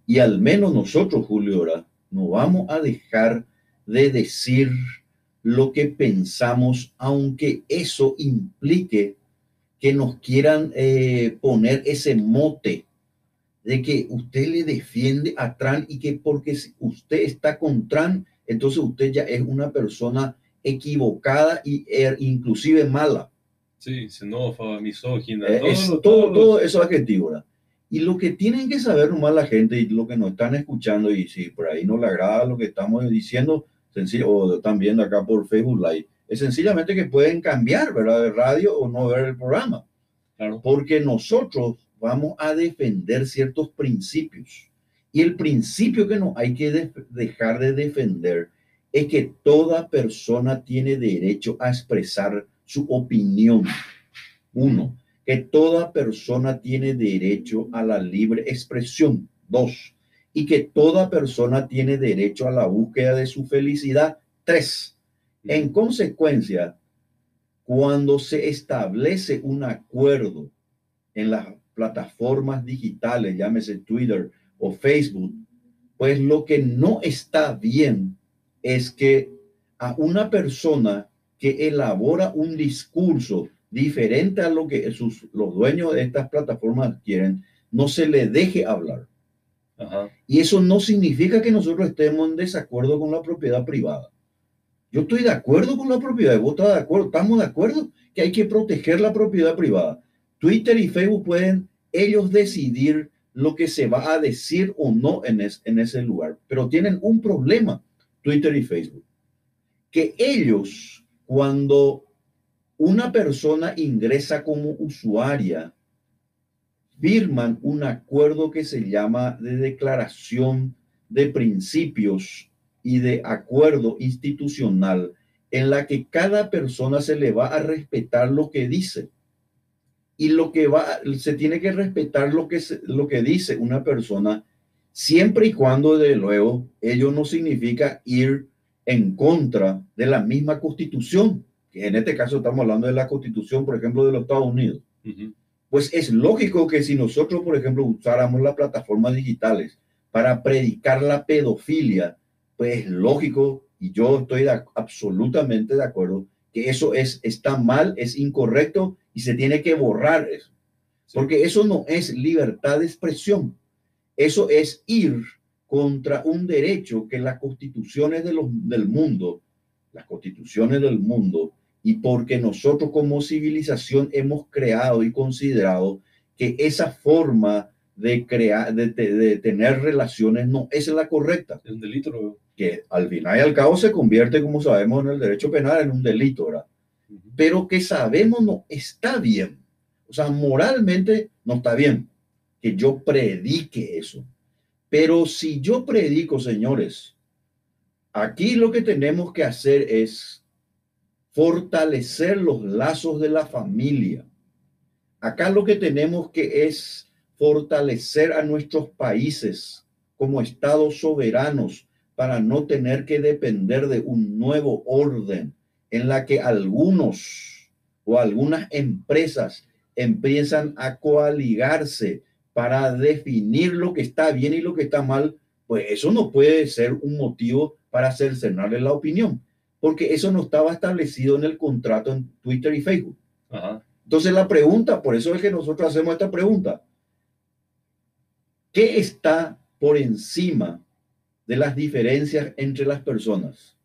y al menos nosotros, Julio, ahora, no vamos a dejar de decir lo que pensamos, aunque eso implique que nos quieran eh, poner ese mote de que usted le defiende a Trump y que porque usted está con Trump, entonces usted ya es una persona equivocada er, inclusive mala. Sí, xenófoba, misógina. Eh, todo, todo, eso adjetivo. Y lo que tienen que saber nomás la gente y lo que nos están escuchando, y si por ahí no le agrada lo que estamos diciendo, sencillo, o están viendo acá por Facebook Live, es sencillamente que pueden cambiar, ¿verdad? De radio o no ver el programa. Claro. Porque nosotros vamos a defender ciertos principios. Y el principio que no hay que dejar de defender es que toda persona tiene derecho a expresar su opinión. Uno, que toda persona tiene derecho a la libre expresión. Dos, y que toda persona tiene derecho a la búsqueda de su felicidad. Tres, en consecuencia, cuando se establece un acuerdo en las plataformas digitales, llámese Twitter o Facebook, pues lo que no está bien es que a una persona que elabora un discurso diferente a lo que sus, los dueños de estas plataformas quieren, no se le deje hablar. Y eso no significa que nosotros estemos en desacuerdo con la propiedad privada. Yo estoy de acuerdo con la propiedad, vos estás de acuerdo, estamos de acuerdo que hay que proteger la propiedad privada. Twitter y Facebook pueden ellos decidir lo que se va a decir o no en, en ese lugar, pero tienen un problema, Twitter y Facebook, que ellos cuando una persona ingresa como usuaria, firman un acuerdo que se llama de declaración de principios y de acuerdo institucional en la que cada persona se le va a respetar lo que dice. Y lo que va, se tiene que respetar lo que, lo que dice una persona, siempre y cuando, de luego, ello no significa ir en contra de la misma constitución que en este caso estamos hablando de la constitución, por ejemplo, de los Estados Unidos, pues es lógico que si nosotros, por ejemplo, usáramos las plataformas digitales para predicar la pedofilia, pues es lógico, y yo estoy absolutamente de acuerdo, que eso es, está mal, es incorrecto y se tiene que borrar eso. Porque eso no es libertad de expresión. Eso es ir contra un derecho que las constituciones de los, del mundo, las constituciones del mundo, y porque nosotros como civilización hemos creado y considerado que esa forma de crear, de, de, tener relaciones no es la correcta. Es un delito. Que al final y al cabo se convierte, como sabemos, en el derecho penal en un delito, ¿verdad? Pero que sabemos no está bien. O sea, moralmente no está bien que yo predique eso. Pero si yo predico, señores, aquí lo que tenemos que hacer es fortalecer los lazos de la familia. Acá lo que tenemos que es fortalecer a nuestros países como estados soberanos para no tener que depender de un nuevo orden en la que algunos o algunas empresas empiezan a coaligarse para definir lo que está bien y lo que está mal, pues eso no puede ser un motivo para cercenarle la opinión, porque eso no estaba establecido en el contrato en Twitter y Facebook. Entonces la pregunta, por eso es que nosotros hacemos esta pregunta, ¿qué está por encima de las diferencias entre las personas?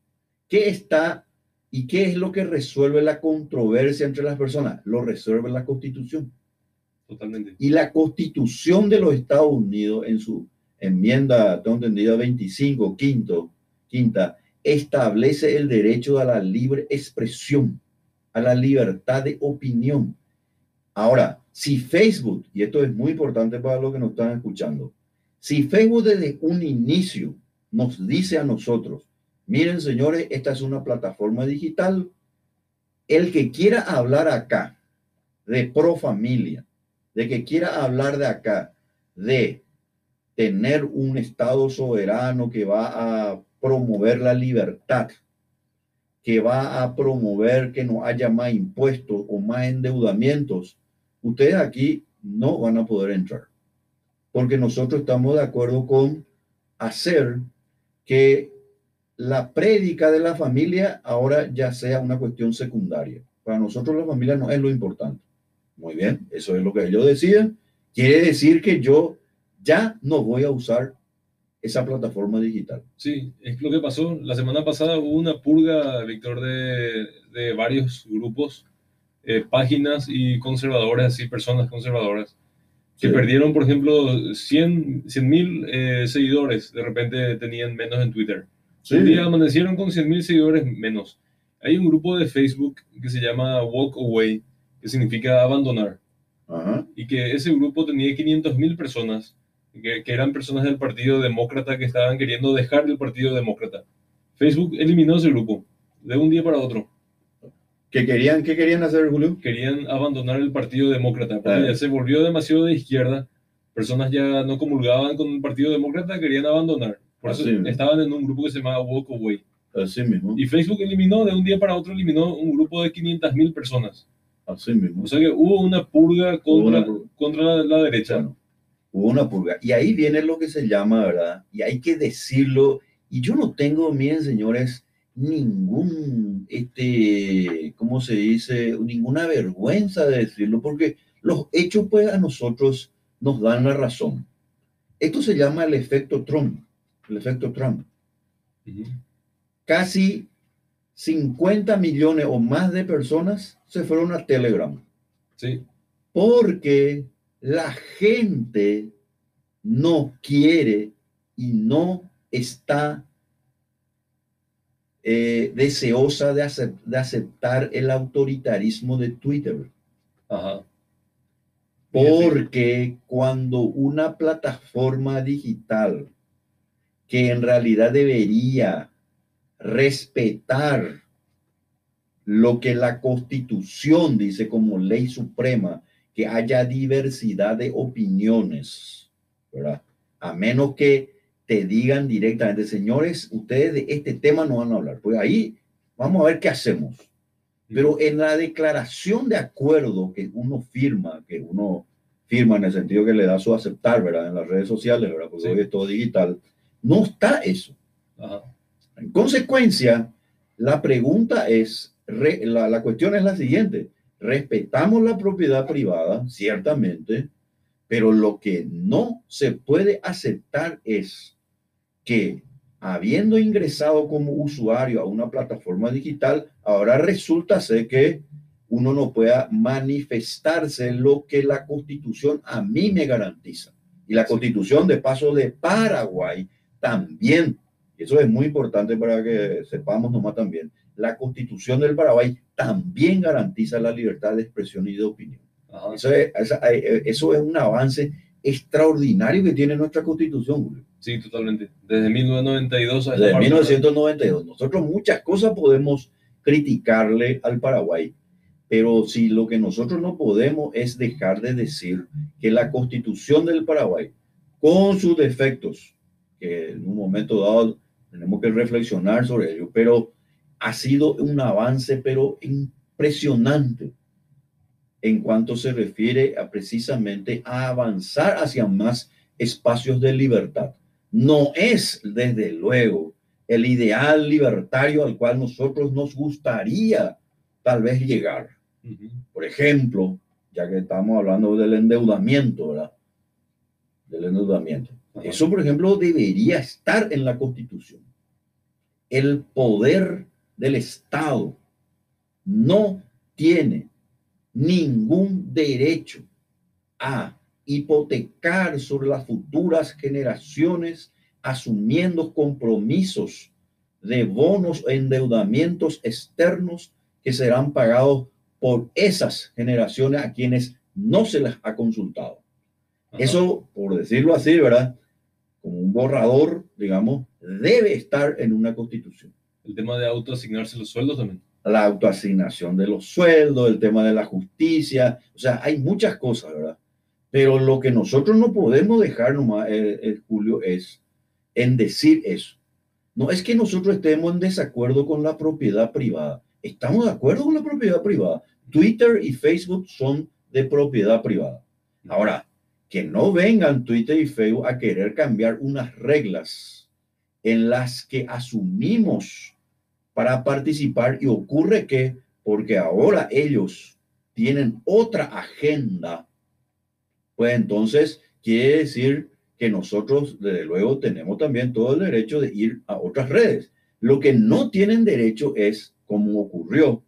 ¿Qué está y qué es lo que resuelve la controversia entre las personas? Lo resuelve la constitución. Y la constitución de los Estados Unidos en su enmienda, tengo entendido, 25, quinto, quinta, establece el derecho a la libre expresión, a la libertad de opinión. Ahora, si Facebook, y esto es muy importante para los que nos están escuchando, si Facebook desde un inicio nos dice a nosotros, miren señores, esta es una plataforma digital, el que quiera hablar acá de pro familia, de que quiera hablar de acá, de tener un Estado soberano que va a promover la libertad, que va a promover que no haya más impuestos o más endeudamientos, ustedes aquí no van a poder entrar. Porque nosotros estamos de acuerdo con hacer que la prédica de la familia ahora ya sea una cuestión secundaria. Para nosotros la familia no es lo importante. Muy bien, eso es lo que ellos deciden. Quiere decir que yo ya no voy a usar esa plataforma digital. Sí, es lo que pasó. La semana pasada hubo una purga, Víctor, de, de varios grupos, eh, páginas y conservadores, así, personas conservadoras, que perdieron, por ejemplo, 100 mil eh, seguidores. De repente tenían menos en Twitter. Sí. Un día amanecieron con 100 mil seguidores menos. Hay un grupo de Facebook que se llama Walk Away, que significa abandonar. Y que ese grupo tenía 500 mil personas, que, que, eran personas del Partido Demócrata que estaban queriendo dejar el Partido Demócrata. Facebook eliminó ese grupo de un día para otro. ¿Qué querían, qué querían hacer, Julio? Querían abandonar el Partido Demócrata, porque ya se volvió demasiado de izquierda. Personas ya no comulgaban con el Partido Demócrata, querían abandonar. Por eso estaban en un grupo que se llamaba Walk Away. Así mismo. Y Facebook eliminó, de un día para otro, eliminó un grupo de 500 mil personas. Así mismo. O sea que hubo una purga contra, contra la, derecha. hubo una purga. Y ahí viene lo que se llama, ¿verdad? Y hay que decirlo. Y yo no tengo, miren, señores, ningún, este, ¿cómo se dice? Ninguna vergüenza de decirlo, porque los hechos, pues, a nosotros nos dan la razón. Esto se llama el efecto Trump. El efecto Trump. Casi 50 millones o más de personas se fueron a Telegram. Sí. Porque la gente no quiere y no está eh, deseosa de, aceptar el autoritarismo de Twitter. Ajá. Porque cuando una plataforma digital que en realidad debería respetar lo que la constitución dice como ley suprema, que haya diversidad de opiniones, ¿verdad? A menos que te digan directamente, señores, ustedes de este tema no van a hablar. Pues ahí vamos a ver qué hacemos. Pero en la declaración de acuerdo que uno firma, que uno firma en el sentido que le da su aceptar, ¿verdad? En las redes sociales, ¿verdad? Porque hoy es todo digital, no está eso. En consecuencia, la pregunta es, la, la cuestión es la siguiente, respetamos la propiedad privada, ciertamente, pero lo que no se puede aceptar es que habiendo ingresado como usuario a una plataforma digital, ahora resulta ser que uno no pueda manifestarse lo que la constitución a mí me garantiza. Y la constitución de paso de Paraguay también, eso es muy importante para que sepamos nomás también, la constitución del Paraguay también garantiza la libertad de expresión y de opinión. Eso es, eso es un avance extraordinario que tiene nuestra constitución, Julio. Sí, totalmente. Desde 1992 a Desde 1992. Nosotros muchas cosas podemos criticarle al Paraguay, pero si lo que nosotros no podemos es dejar de decir que la constitución del Paraguay, con sus defectos, que en un momento dado tenemos que reflexionar sobre ello, pero ha sido un avance, pero impresionante en cuanto se refiere a precisamente a avanzar hacia más espacios de libertad no es, desde luego, el ideal libertario al cual nosotros nos gustaría tal vez llegar. Por ejemplo, ya que estamos hablando del endeudamiento, ¿verdad? Del endeudamiento. Eso, por ejemplo, debería estar en la Constitución. El poder del Estado no tiene ningún derecho a hipotecar sobre las futuras generaciones asumiendo compromisos de bonos o endeudamientos externos que serán pagados por esas generaciones a quienes no se les ha consultado. Eso, por decirlo así, ¿verdad? Como un borrador, digamos, debe estar en una constitución. El tema de autoasignarse los sueldos también. La autoasignación de los sueldos, el tema de la justicia, o sea, hay muchas cosas, ¿verdad? Pero lo que nosotros no podemos dejar nomás, eh, eh, Julio, es en decir eso. No es que nosotros estemos en desacuerdo con la propiedad privada. Estamos de acuerdo con la propiedad privada. Twitter y Facebook son de propiedad privada. Ahora, que no vengan Twitter y Facebook a querer cambiar unas reglas en las que asumimos para participar y ocurre que, porque ahora ellos tienen otra agenda pues entonces quiere decir que nosotros, desde luego, tenemos también todo el derecho de ir a otras redes. Lo que no tienen derecho es, como ocurrió,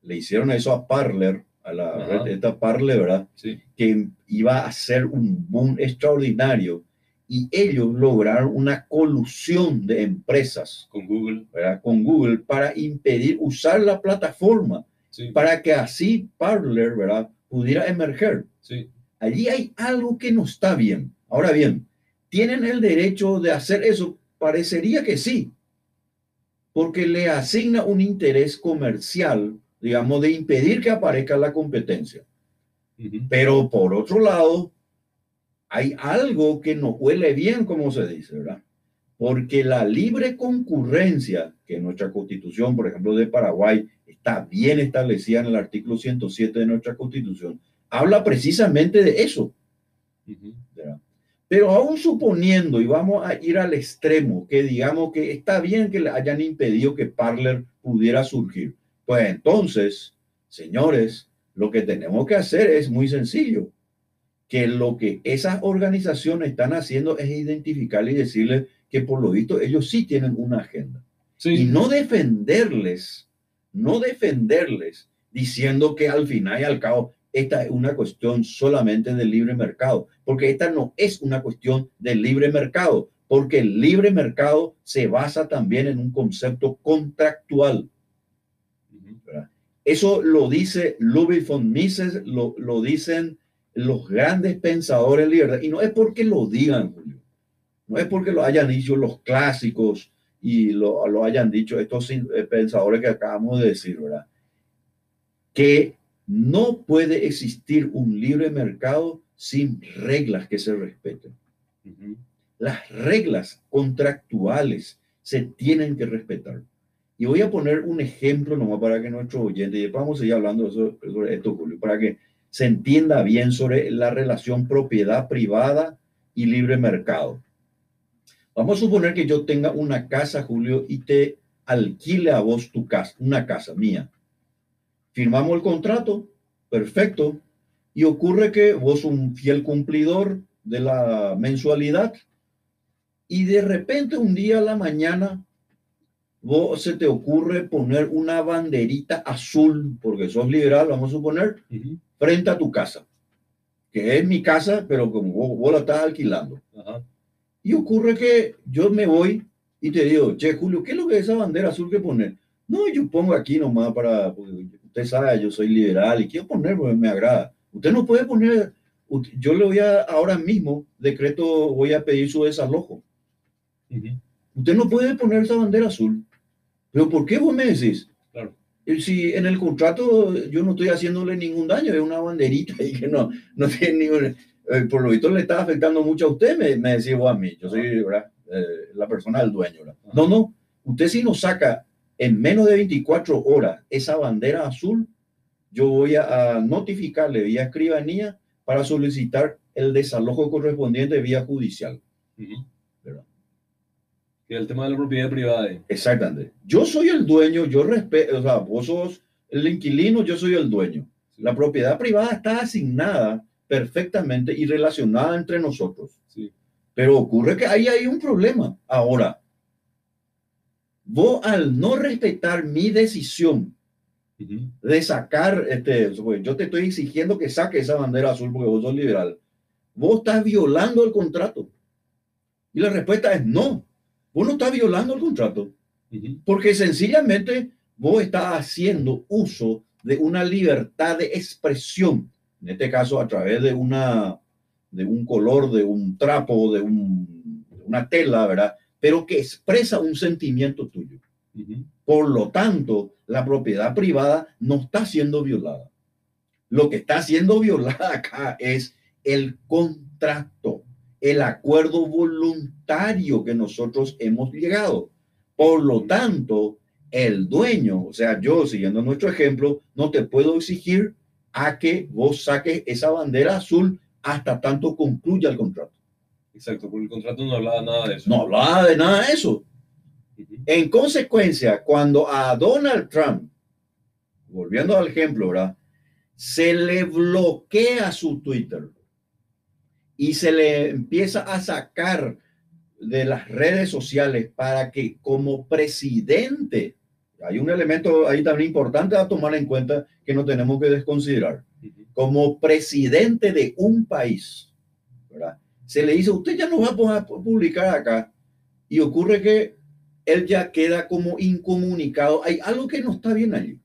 le hicieron eso a Parler, a la red esta Parler, ¿verdad? Sí. Que iba a ser un boom extraordinario y ellos lograron una colusión de empresas con Google, ¿verdad? Con Google para impedir usar la plataforma para que así Parler, ¿verdad? Pudiera emerger. Sí. Allí hay algo que no está bien. Ahora bien, ¿tienen el derecho de hacer eso? Parecería que sí, porque le asigna un interés comercial, digamos, de impedir que aparezca la competencia. Pero por otro lado, hay algo que no huele bien, como se dice, ¿verdad? Porque la libre concurrencia, que en nuestra constitución, por ejemplo, de Paraguay, está bien establecida en el artículo 107 de nuestra constitución, habla precisamente de eso. Pero aún suponiendo, y vamos a ir al extremo, que digamos que está bien que le hayan impedido que Parler pudiera surgir, pues entonces, señores, lo que tenemos que hacer es muy sencillo, que lo que esas organizaciones están haciendo es identificar y decirles que por lo visto ellos sí tienen una agenda. Y no defenderles, no defenderles diciendo que al final y al cabo esta es una cuestión solamente del libre mercado, porque esta no es una cuestión del libre mercado, porque el libre mercado se basa también en un concepto contractual. Eso lo dice Ludwig von Mises, lo, lo dicen los grandes pensadores libertad, y no es porque lo digan, Julio, no es porque lo hayan dicho los clásicos y lo, lo hayan dicho estos eh, pensadores que acabamos de decir, ¿verdad? Que no puede existir un libre mercado sin reglas que se respeten. Las reglas contractuales se tienen que respetar. Y voy a poner un ejemplo nomás para que nuestros oyentes, y vamos a seguir hablando sobre esto, Julio, para que se entienda bien sobre la relación propiedad privada y libre mercado. Vamos a suponer que yo tenga una casa, Julio, y te alquile a vos tu casa, una casa mía. Firmamos el contrato, perfecto, y ocurre que vos un fiel cumplidor de la mensualidad y de repente un día a la mañana vos se te ocurre poner una banderita azul, porque sos liberal, vamos a suponer, frente a tu casa, que es mi casa, pero como vos, la estás alquilando. Y ocurre que yo me voy y te digo, che, Julio, ¿qué es lo que es esa bandera azul que poner? No, yo pongo aquí nomás para, usted sabe, yo soy liberal y quiero poner porque me agrada. Usted no puede poner, yo le voy a, ahora mismo, decreto, voy a pedir su desalojo. Usted no puede poner esa bandera azul. Pero ¿por qué vos me decís? Claro. Si en el contrato yo no estoy haciéndole ningún daño, es una banderita y que no, no tiene ningún... Eh, por lo visto le está afectando mucho a usted, me, me decís vos a mí. Yo soy. Eh, la persona del dueño. No, no. Usted si nos saca en menos de 24 horas esa bandera azul, yo voy a, notificarle vía escribanía para solicitar el desalojo correspondiente vía judicial. ¿verdad? Que el tema de la propiedad privada. Exactamente. Yo soy el dueño, yo respeto, o sea, vos sos el inquilino, yo soy el dueño. La propiedad privada está asignada perfectamente y relacionada entre nosotros. Sí. Pero ocurre que ahí hay un problema. Ahora, vos al no respetar mi decisión de sacar, este, pues, yo te estoy exigiendo que saque esa bandera azul porque vos sos liberal, vos estás violando el contrato. Y la respuesta es no, vos no estás violando el contrato, porque sencillamente vos estás haciendo uso de una libertad de expresión, en este caso a través de una de un color, de un trapo, de, un, de una tela, ¿verdad? Pero que expresa un sentimiento tuyo. Por lo tanto, la propiedad privada no está siendo violada. Lo que está siendo violada acá es el contrato, el acuerdo voluntario que nosotros hemos llegado. Por lo tanto, el dueño, o sea, yo siguiendo nuestro ejemplo, no te puedo exigir a que vos saques esa bandera azul hasta tanto concluya el contrato. Exacto, porque el contrato no hablaba nada de eso. No hablaba de nada de eso. En consecuencia, cuando a Donald Trump, volviendo al ejemplo, ¿verdad? Se le bloquea su Twitter y se le empieza a sacar de las redes sociales para que como presidente, hay un elemento ahí también importante a tomar en cuenta que no tenemos que desconsiderar, como presidente de un país, ¿verdad? Se le dice, usted ya no va a poder publicar acá y ocurre que él ya queda como incomunicado. Hay algo que no está bien allí.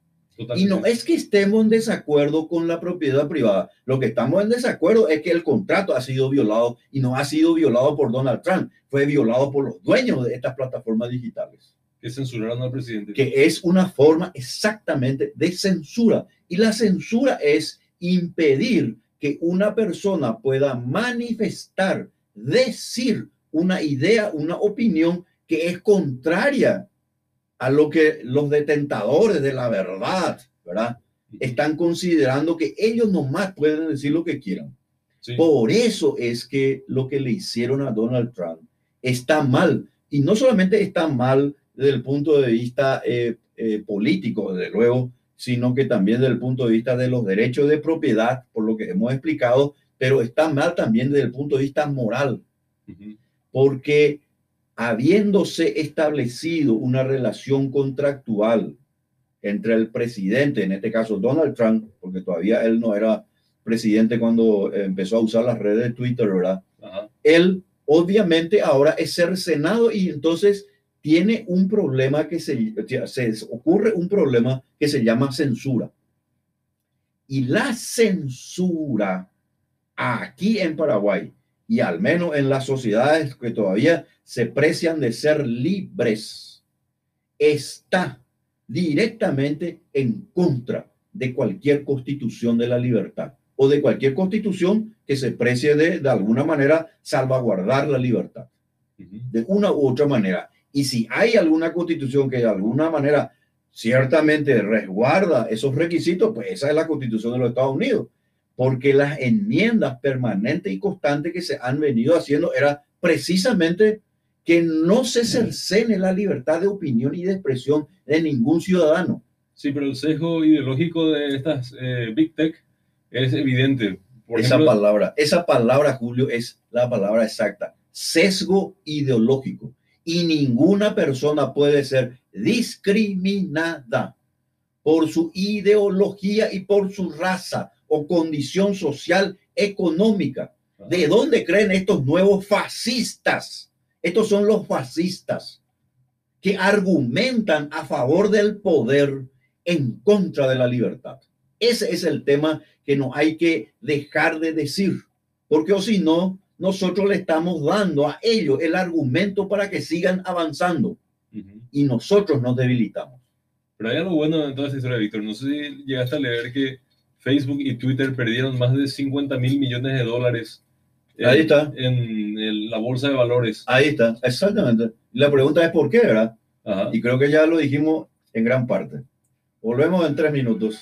Y no es que estemos en desacuerdo con la propiedad privada. Lo que estamos en desacuerdo es que el contrato ha sido violado y no ha sido violado por Donald Trump, fue violado por los dueños de estas plataformas digitales. Que censuraron al presidente. Que es una forma exactamente de censura. Y la censura es impedir que una persona pueda manifestar, decir una idea, una opinión que es contraria a lo que los detentadores de la verdad, ¿verdad? Están considerando que ellos nomás pueden decir lo que quieran. Por eso es que lo que le hicieron a Donald Trump está mal. Y no solamente está mal desde el punto de vista eh, eh, político, desde luego, sino que también desde el punto de vista de los derechos de propiedad, por lo que hemos explicado, pero está mal también desde el punto de vista moral, porque habiéndose establecido una relación contractual entre el presidente, en este caso Donald Trump, porque todavía él no era presidente cuando empezó a usar las redes de Twitter, ¿verdad? Él obviamente ahora es cercenado y entonces tiene un problema que se, se ocurre un problema que se llama censura. Y la censura aquí en Paraguay y al menos en las sociedades que todavía se precian de ser libres, está directamente en contra de cualquier constitución de la libertad o de cualquier constitución que se precie de, de alguna manera, salvaguardar la libertad. De una u otra manera. Y si hay alguna constitución que de alguna manera ciertamente resguarda esos requisitos, pues esa es la constitución de los Estados Unidos. Porque las enmiendas permanentes y constantes que se han venido haciendo era precisamente que no se cercene la libertad de opinión y de expresión de ningún ciudadano. Sí, pero el sesgo ideológico de estas eh, Big Tech es evidente. esa palabra, esa palabra, Julio, es la palabra exacta. Sesgo ideológico. Y ninguna persona puede ser discriminada por su ideología y por su raza o condición social económica. ¿De dónde creen estos nuevos fascistas? Estos son los fascistas que argumentan a favor del poder en contra de la libertad. Ese es el tema que no hay que dejar de decir, porque o si no, nosotros le estamos dando a ellos el argumento para que sigan avanzando y nosotros nos debilitamos. Pero hay algo bueno en toda esta historia, Víctor. No sé si llegaste a leer que Facebook y Twitter perdieron más de 50 mil millones de dólares en, Ahí está. en la bolsa de valores. Ahí está, exactamente. La pregunta es por qué, ¿verdad? Y creo que ya lo dijimos en gran parte. Volvemos en tres minutos.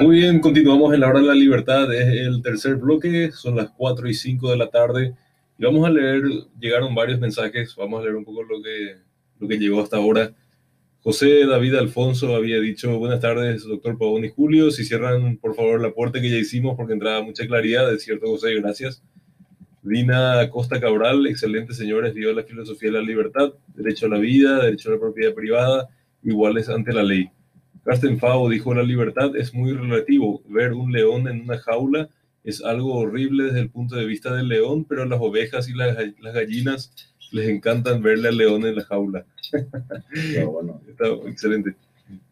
Muy bien, continuamos en la hora de la libertad. Es el tercer bloque, son las 4 y 5 de la tarde. Y vamos a leer, llegaron varios mensajes, vamos a leer un poco lo que, lo que llegó hasta ahora. José David Alfonso había dicho, buenas tardes, doctor Pavón y Julio, si cierran por favor la puerta que ya hicimos porque entraba mucha claridad, es cierto José, gracias. Dina Costa Cabral, excelentes señores, dio la filosofía de la libertad, derecho a la vida, derecho a la propiedad privada, iguales ante la ley. Carsten Fao dijo, la libertad es muy relativo. Ver un león en una jaula es algo horrible desde el punto de vista del león, pero las ovejas y las, gallinas les encantan verle al león en la jaula. Está bueno. Está excelente.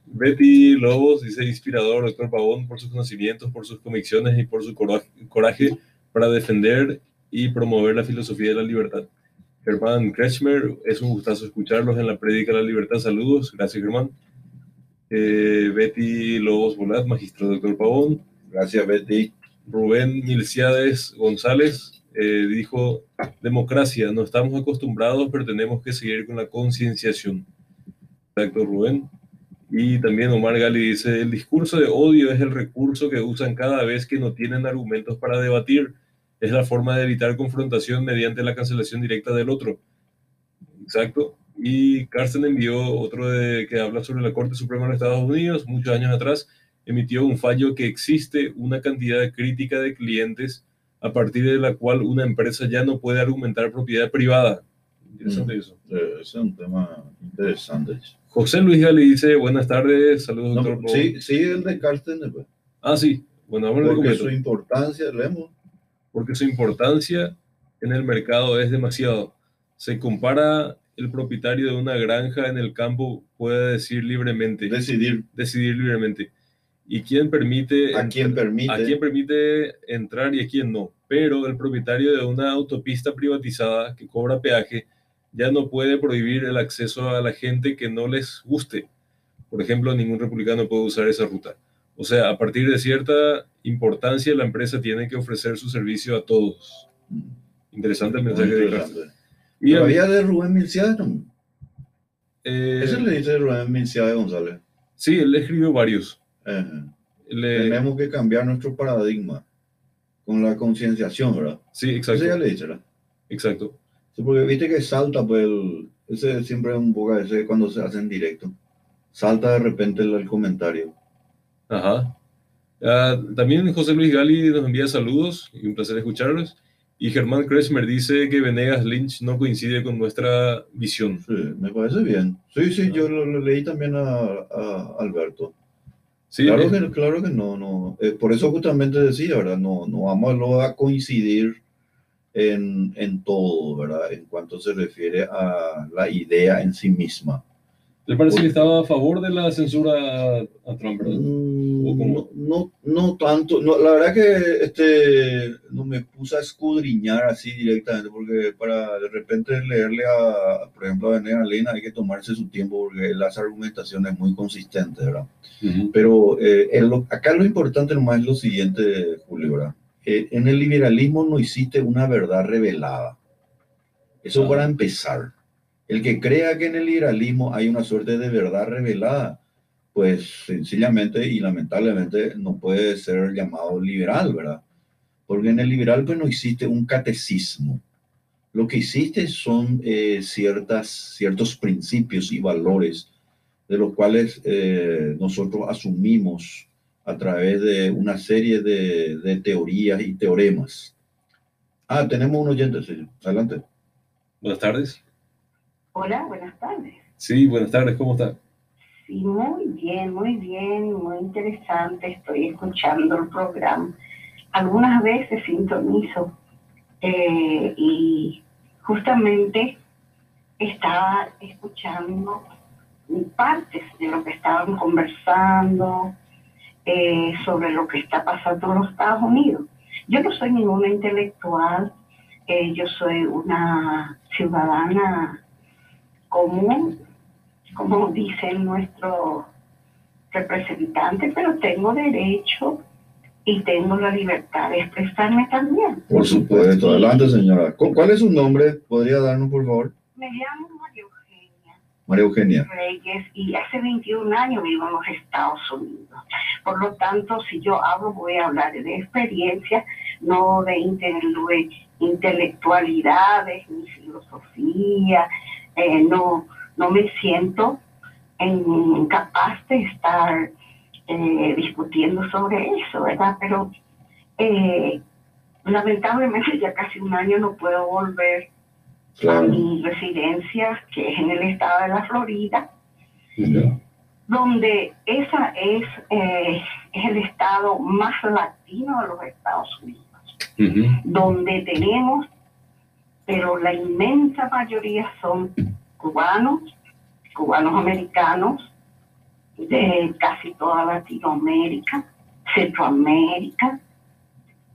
Betty Lobos dice, inspirador, doctor Pavón, por sus conocimientos, por sus convicciones y por su coraje para defender y promover la filosofía de la libertad. Germán Kretschmer, es un gustazo escucharlos en la Prédica de la Libertad. Saludos, gracias Germán. Eh, Betty Lobos Bolat, magistro doctor Pavón. Gracias Betty. Rubén Milciades González eh, dijo, democracia, no estamos acostumbrados, pero tenemos que seguir con la concienciación. Exacto, Rubén. Y también Omar Gali dice, el discurso de odio es el recurso que usan cada vez que no tienen argumentos para debatir es la forma de evitar confrontación mediante la cancelación directa del otro. Exacto. Y Carsten envió otro de, que habla sobre la Corte Suprema de Estados Unidos, muchos años atrás, emitió un fallo que existe una cantidad crítica de clientes a partir de la cual una empresa ya no puede argumentar propiedad privada. Interesante mm. eso. Eh, es un tema interesante. José Luis Gali dice, buenas tardes, saludos, doctor. sí, sí, el de Carsten. Ah, sí. Bueno, vamos a ver su importancia, leemos porque su importancia en el mercado es demasiado. Se compara el propietario de una granja en el campo puede decir libremente. Decidir. Decidir libremente. ¿Y quién permite? ¿A quién permite? A quién permite entrar y a quién no. Pero el propietario de una autopista privatizada que cobra peaje ya no puede prohibir el acceso a la gente que no les guste. Por ejemplo, ningún republicano puede usar esa ruta. O sea, a partir de cierta importancia, la empresa tiene que ofrecer su servicio a todos. Interesante el mensaje de ¿Y había de Rubén Milciades? Eh, ¿Eso le dice Rubén Milciades González? Sí, él escribió varios. Tenemos que cambiar nuestro paradigma con la concienciación, ¿verdad? Sí, exacto. Eso ya le dice, ¿verdad? Exacto. Sí, porque viste que salta, pues, ese siempre es un poco ese cuando se hace en directo. Salta de repente el comentario. Ajá. Ah, también José Luis Gali nos envía saludos y un placer escucharlos. Y Germán Kresmer dice que Venegas Lynch no coincide con nuestra visión. Sí, me parece bien. Sí, sí, yo lo, leí también a, Alberto. Sí, claro, que, claro que no, no. Eh, por eso justamente decía, ¿verdad? No, no vamos a coincidir en, en todo, ¿verdad? En cuanto se refiere a la idea en sí misma. ¿Le parece que estaba a favor de la censura a, Trump? Mm, no, no, No tanto, no, la verdad que este, no me puse a escudriñar así directamente, porque para de repente leerle a, por ejemplo, a Daniel Alena hay que tomarse su tiempo, porque las argumentaciones muy consistentes, ¿verdad? Pero eh, acá lo importante nomás es lo siguiente, Julio, ¿verdad? Eh, en el liberalismo no existe una verdad revelada. Eso para empezar. El que crea que en el liberalismo hay una suerte de verdad revelada, pues sencillamente y lamentablemente no puede ser llamado liberal, ¿verdad? Porque en el liberal pues no existe un catecismo. Lo que existe son eh, ciertas, ciertos principios y valores de los cuales eh, nosotros asumimos a través de una serie de, teorías y teoremas. Ah, tenemos un oyente, sí. Adelante. Buenas tardes. Hola, buenas tardes. Sí, buenas tardes, ¿cómo está? Sí, muy bien, muy bien, muy interesante. Estoy escuchando el programa. Algunas veces sintonizo eh, y justamente estaba escuchando partes de lo que estaban conversando eh, sobre lo que está pasando en los Estados Unidos. Yo no soy ninguna intelectual, eh, yo soy una ciudadana común como dicen nuestros representantes, pero tengo derecho y tengo la libertad de expresarme también. Por supuesto, adelante señora. ¿Cuál es su nombre? ¿Podría darnos, por favor? Me llamo María Eugenia. María Eugenia. Reyes y hace 21 años vivo en los Estados Unidos. Por lo tanto, si yo hablo, voy a hablar de experiencia, no de intelectualidades ni filosofía, eh, no no me siento capaz de estar eh, discutiendo sobre eso, ¿verdad? Pero eh, lamentablemente ya casi un año no puedo volver a mi residencia, que es en el estado de la Florida, donde esa es, eh, es el estado más latino de los Estados Unidos, donde tenemos, pero la inmensa mayoría son cubanos, cubanos americanos, de casi toda Latinoamérica, Centroamérica,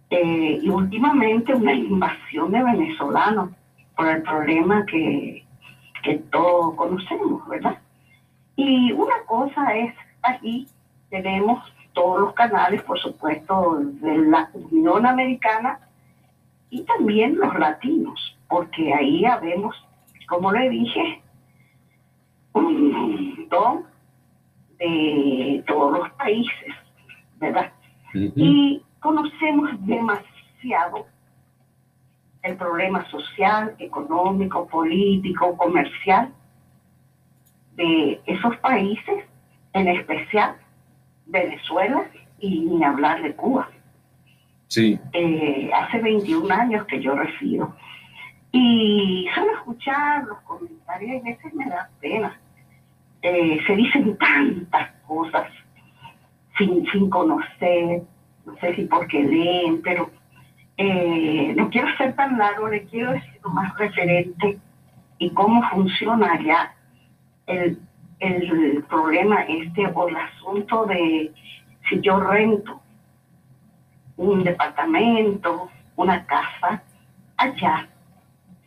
eh, y últimamente una invasión de venezolanos por el problema que, que todos conocemos, ¿verdad? Y una cosa es, aquí tenemos todos los canales, por supuesto, de la Unión Americana y también los latinos, porque ahí habemos como le dije, un montón de todos los países, ¿verdad? Y conocemos demasiado el problema social, económico, político, comercial de esos países, en especial Venezuela y ni hablar de Cuba. Sí. Eh, hace 21 años que yo resido y solo escuchar los comentarios a veces me da pena. Eh, se dicen tantas cosas sin, sin conocer, no sé si porque leen, pero eh, no quiero ser tan largo, le quiero decir más referente y cómo funciona allá el, el problema este o el asunto de si yo rento un departamento, una casa allá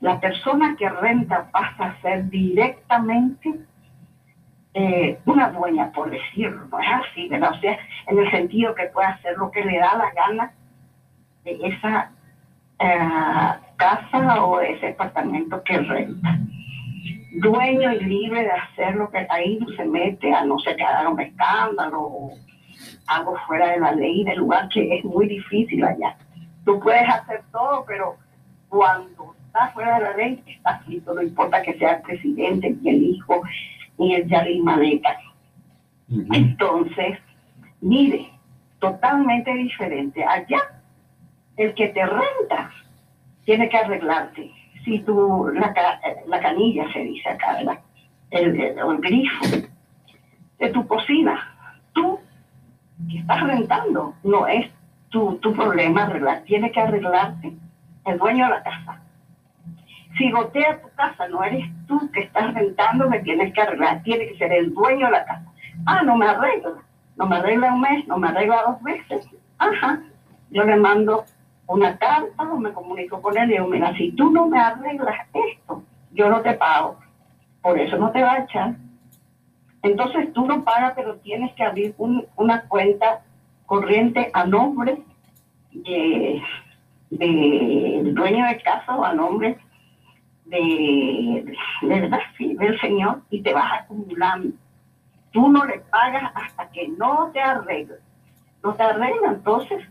la persona que renta pasa a ser directamente eh, una dueña, por decirlo, es así, ¿verdad? O sea, en el sentido que puede hacer lo que le da la gana de esa eh, casa o ese apartamento que renta. Dueño y libre de hacer lo que ahí no se mete, a no ser que haga un escándalo o algo fuera de la ley del lugar, que es muy difícil allá. Tú puedes hacer todo, pero cuando está fuera de la ley, está escrito, no importa que sea el presidente, ni el hijo, ni el Yarir Entonces, mire, totalmente diferente. Allá, el que te renta tiene que arreglarte. Si tú, la, la canilla se dice acá, ¿verdad? El, el, el grifo de tu cocina, tú que estás rentando, no es tu, tu problema arreglar, tiene que arreglarte el dueño de la casa. Si gotea tu casa, no eres tú que estás rentando, me tienes que arreglar, tiene que ser el dueño de la casa. Ah, no me arregla, no me arregla un mes, no me arregla dos veces, Ajá, yo le mando una carta o me comunico con él y digo, mira, si tú no me arreglas esto, yo no te pago. Por eso no te va a echar. Entonces tú no pagas, pero tienes que abrir una cuenta corriente a nombre de, del dueño de casa o a nombre de, del Señor y te vas acumulando. Tú no le pagas hasta que no te arregla. No te arregla, entonces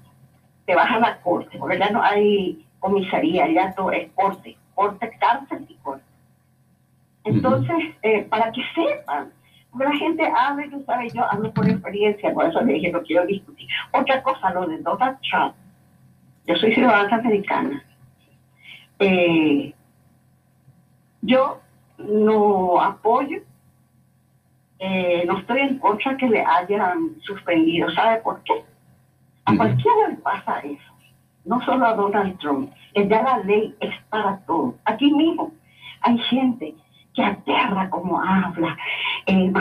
te vas a la corte, porque ya no hay comisaría, ya todo es corte, corte, cárcel y corte. Entonces, eh, para que sepan, porque la gente habla, tú sabes, yo hablo por experiencia, por eso le dije, no quiero discutir. Otra cosa, lo de Donald Trump. Yo soy ciudadana americana. Eh, yo no apoyo, eh, no estoy en contra que le hayan suspendido. ¿Sabe por qué? A cualquiera le pasa eso. No solo a Donald Trump. Ya la ley es para todos. Aquí mismo hay gente que aterra como habla. Eh,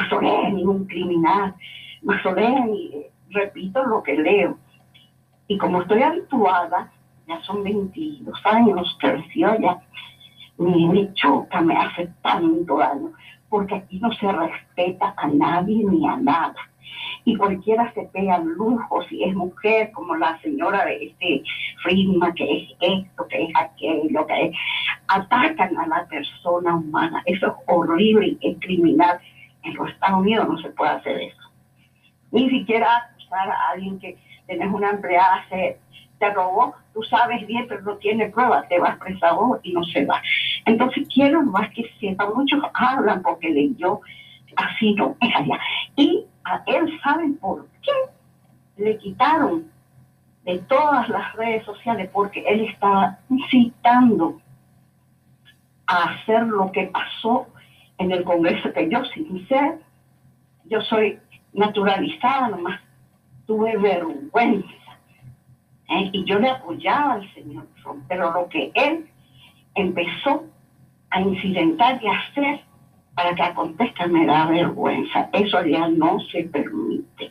un criminal. Mazzoleni, eh, repito lo que leo. Y como estoy habituada, ya son 22 años creció ya, me, me choca, me hace tanto daño, porque aquí no se respeta a nadie ni a nada y cualquiera se pega lujo si es mujer, como la señora de este Friedman, que es esto, que es aquello, que es. Atacan a la persona humana. Eso es horrible es criminal. En los Estados Unidos no se puede hacer eso. Ni siquiera acusar a alguien que tienes una empleada, te robó, tú sabes bien, pero no tiene pruebas, te vas vos y no se va. Entonces quiero más que sepa, muchos hablan porque leyó, así no es allá. Y él sabe por qué le quitaron de todas las redes sociales, porque él estaba incitando a hacer lo que pasó en el Congreso, que yo sin ser, yo soy naturalizada nomás, tuve vergüenza. ¿Eh? Y yo le apoyaba al señor pero lo que él empezó a incidentar y a hacer para que acontezca me da vergüenza. Eso ya no se permite.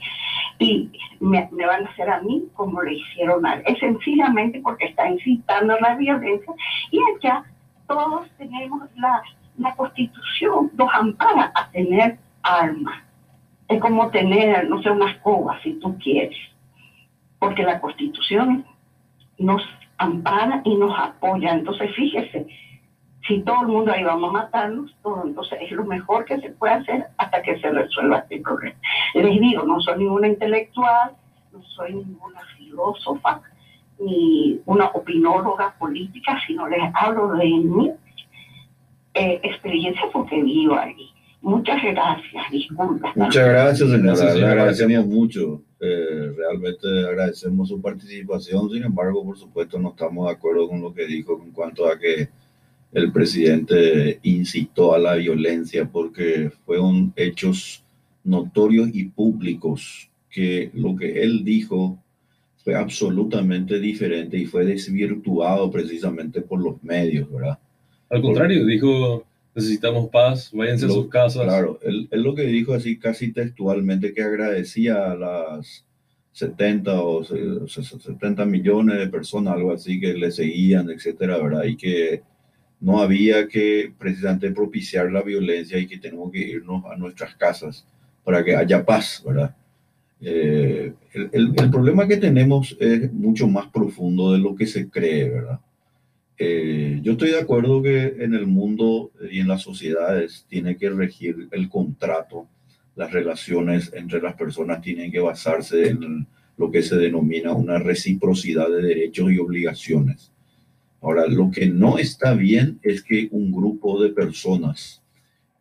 Y me, van a hacer a mí como le hicieron a él. Es sencillamente porque está incitando la violencia y allá todos tenemos la, la constitución, nos ampara a tener armas. Es como tener, no sé, una escoba si tú quieres. Porque la constitución nos ampara y nos apoya. Entonces, fíjese, si todo el mundo ahí vamos a matarnos, todo, entonces es lo mejor que se puede hacer hasta que se resuelva este problema. Les digo, no soy ninguna intelectual, no soy ninguna filósofa, ni una opinóloga política, sino les hablo de mi eh, experiencia porque vivo ahí. Muchas gracias, disculpas. Muchas gracias, señora. Le agradecemos mucho. Eh, realmente agradecemos su participación. Sin embargo, por supuesto, no estamos de acuerdo con lo que dijo en cuanto a que el presidente incitó a la violencia porque fueron hechos notorios y públicos que lo que él dijo fue absolutamente diferente y fue desvirtuado precisamente por los medios, ¿verdad? Al contrario, dijo, necesitamos paz, váyanse a sus casas. Claro, él, él, lo que dijo así casi textualmente que agradecía a las 70 o 70 millones de personas, algo así, que le seguían, etcétera, ¿verdad? Y que no había que precisamente propiciar la violencia y que tenemos que irnos a nuestras casas para que haya paz, ¿verdad? Eh, el, el, problema que tenemos es mucho más profundo de lo que se cree, ¿verdad? Eh, yo estoy de acuerdo que en el mundo y en las sociedades tiene que regir el contrato, las relaciones entre las personas tienen que basarse en lo que se denomina una reciprocidad de derechos y obligaciones. Ahora, lo que no está bien es que un grupo de personas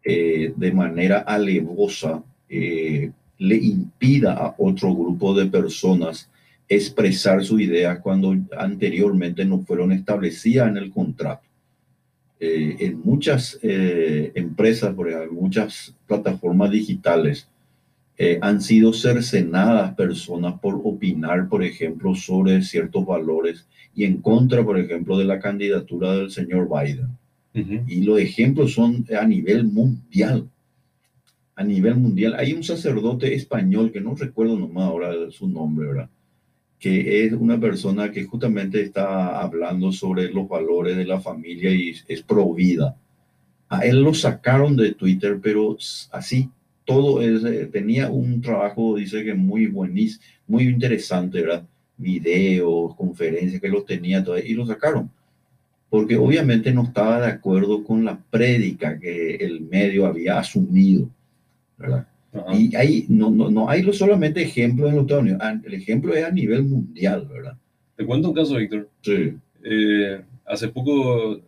eh, de manera alevosa eh, le impida a otro grupo de personas expresar su idea cuando anteriormente no fueron establecidas en el contrato. Eh, en muchas empresas, por ejemplo, muchas plataformas digitales, han sido cercenadas personas por opinar, por ejemplo, sobre ciertos valores y en contra, por ejemplo, de la candidatura del señor Biden. Y los ejemplos son a nivel mundial. A nivel mundial. Hay un sacerdote español que no recuerdo nomás ahora su nombre, ¿verdad? Que es una persona que justamente está hablando sobre los valores de la familia y es pro vida. A él lo sacaron de Twitter, pero así todo es, eh, tenía un trabajo, dice que muy buenísimo, muy interesante, ¿verdad? Videos, conferencias que lo tenía todo, y lo sacaron. Porque obviamente no estaba de acuerdo con la prédica que el medio había asumido, ¿verdad? Y ahí no, no, no hay solamente ejemplos en los Estados Unidos, el ejemplo es a nivel mundial, ¿verdad? Te cuento un caso, Víctor. Sí. Eh, hace poco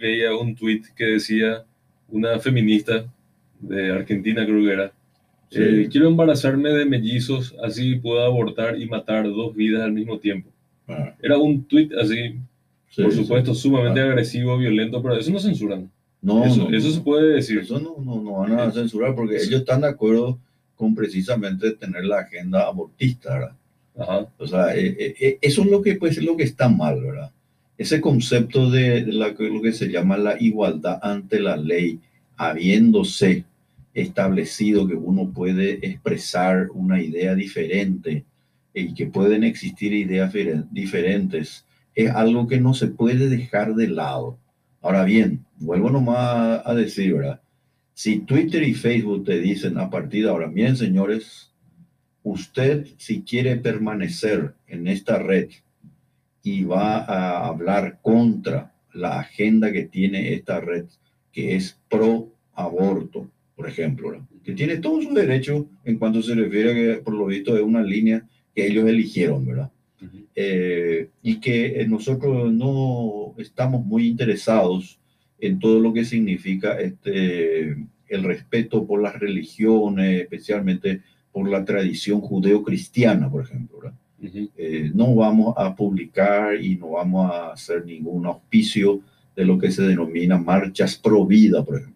veía un tweet que decía una feminista de Argentina, creo que era. Eh, quiero embarazarme de mellizos, así puedo abortar y matar dos vidas al mismo tiempo. Ah. Era un tweet así, por supuesto, sumamente ah. agresivo, violento, pero eso no censuran. No, eso, eso se puede decir. Eso no, no, no van a censurar porque ellos están de acuerdo con precisamente tener la agenda abortista, ¿verdad? Ajá. O sea, eh, eh, eso es lo que, pues, es lo que está mal, ¿verdad? Ese concepto de, lo que se llama la igualdad ante la ley, habiéndose establecido que uno puede expresar una idea diferente y que pueden existir ideas diferentes, es algo que no se puede dejar de lado. Ahora bien, vuelvo nomás a decir, ¿verdad? Si Twitter y Facebook te dicen a partir de ahora, bien señores, usted si quiere permanecer en esta red y va a hablar contra la agenda que tiene esta red, que es pro aborto, por ejemplo, que tiene todo su derecho en cuanto se refiere a que, por lo visto, es una línea que ellos eligieron, ¿verdad? Eh, y que eh, nosotros no estamos muy interesados en todo lo que significa este, el respeto por las religiones, especialmente por la tradición judeo-cristiana, por ejemplo. ¿verdad? Eh, no vamos a publicar y no vamos a hacer ningún auspicio de lo que se denomina marchas pro vida, por ejemplo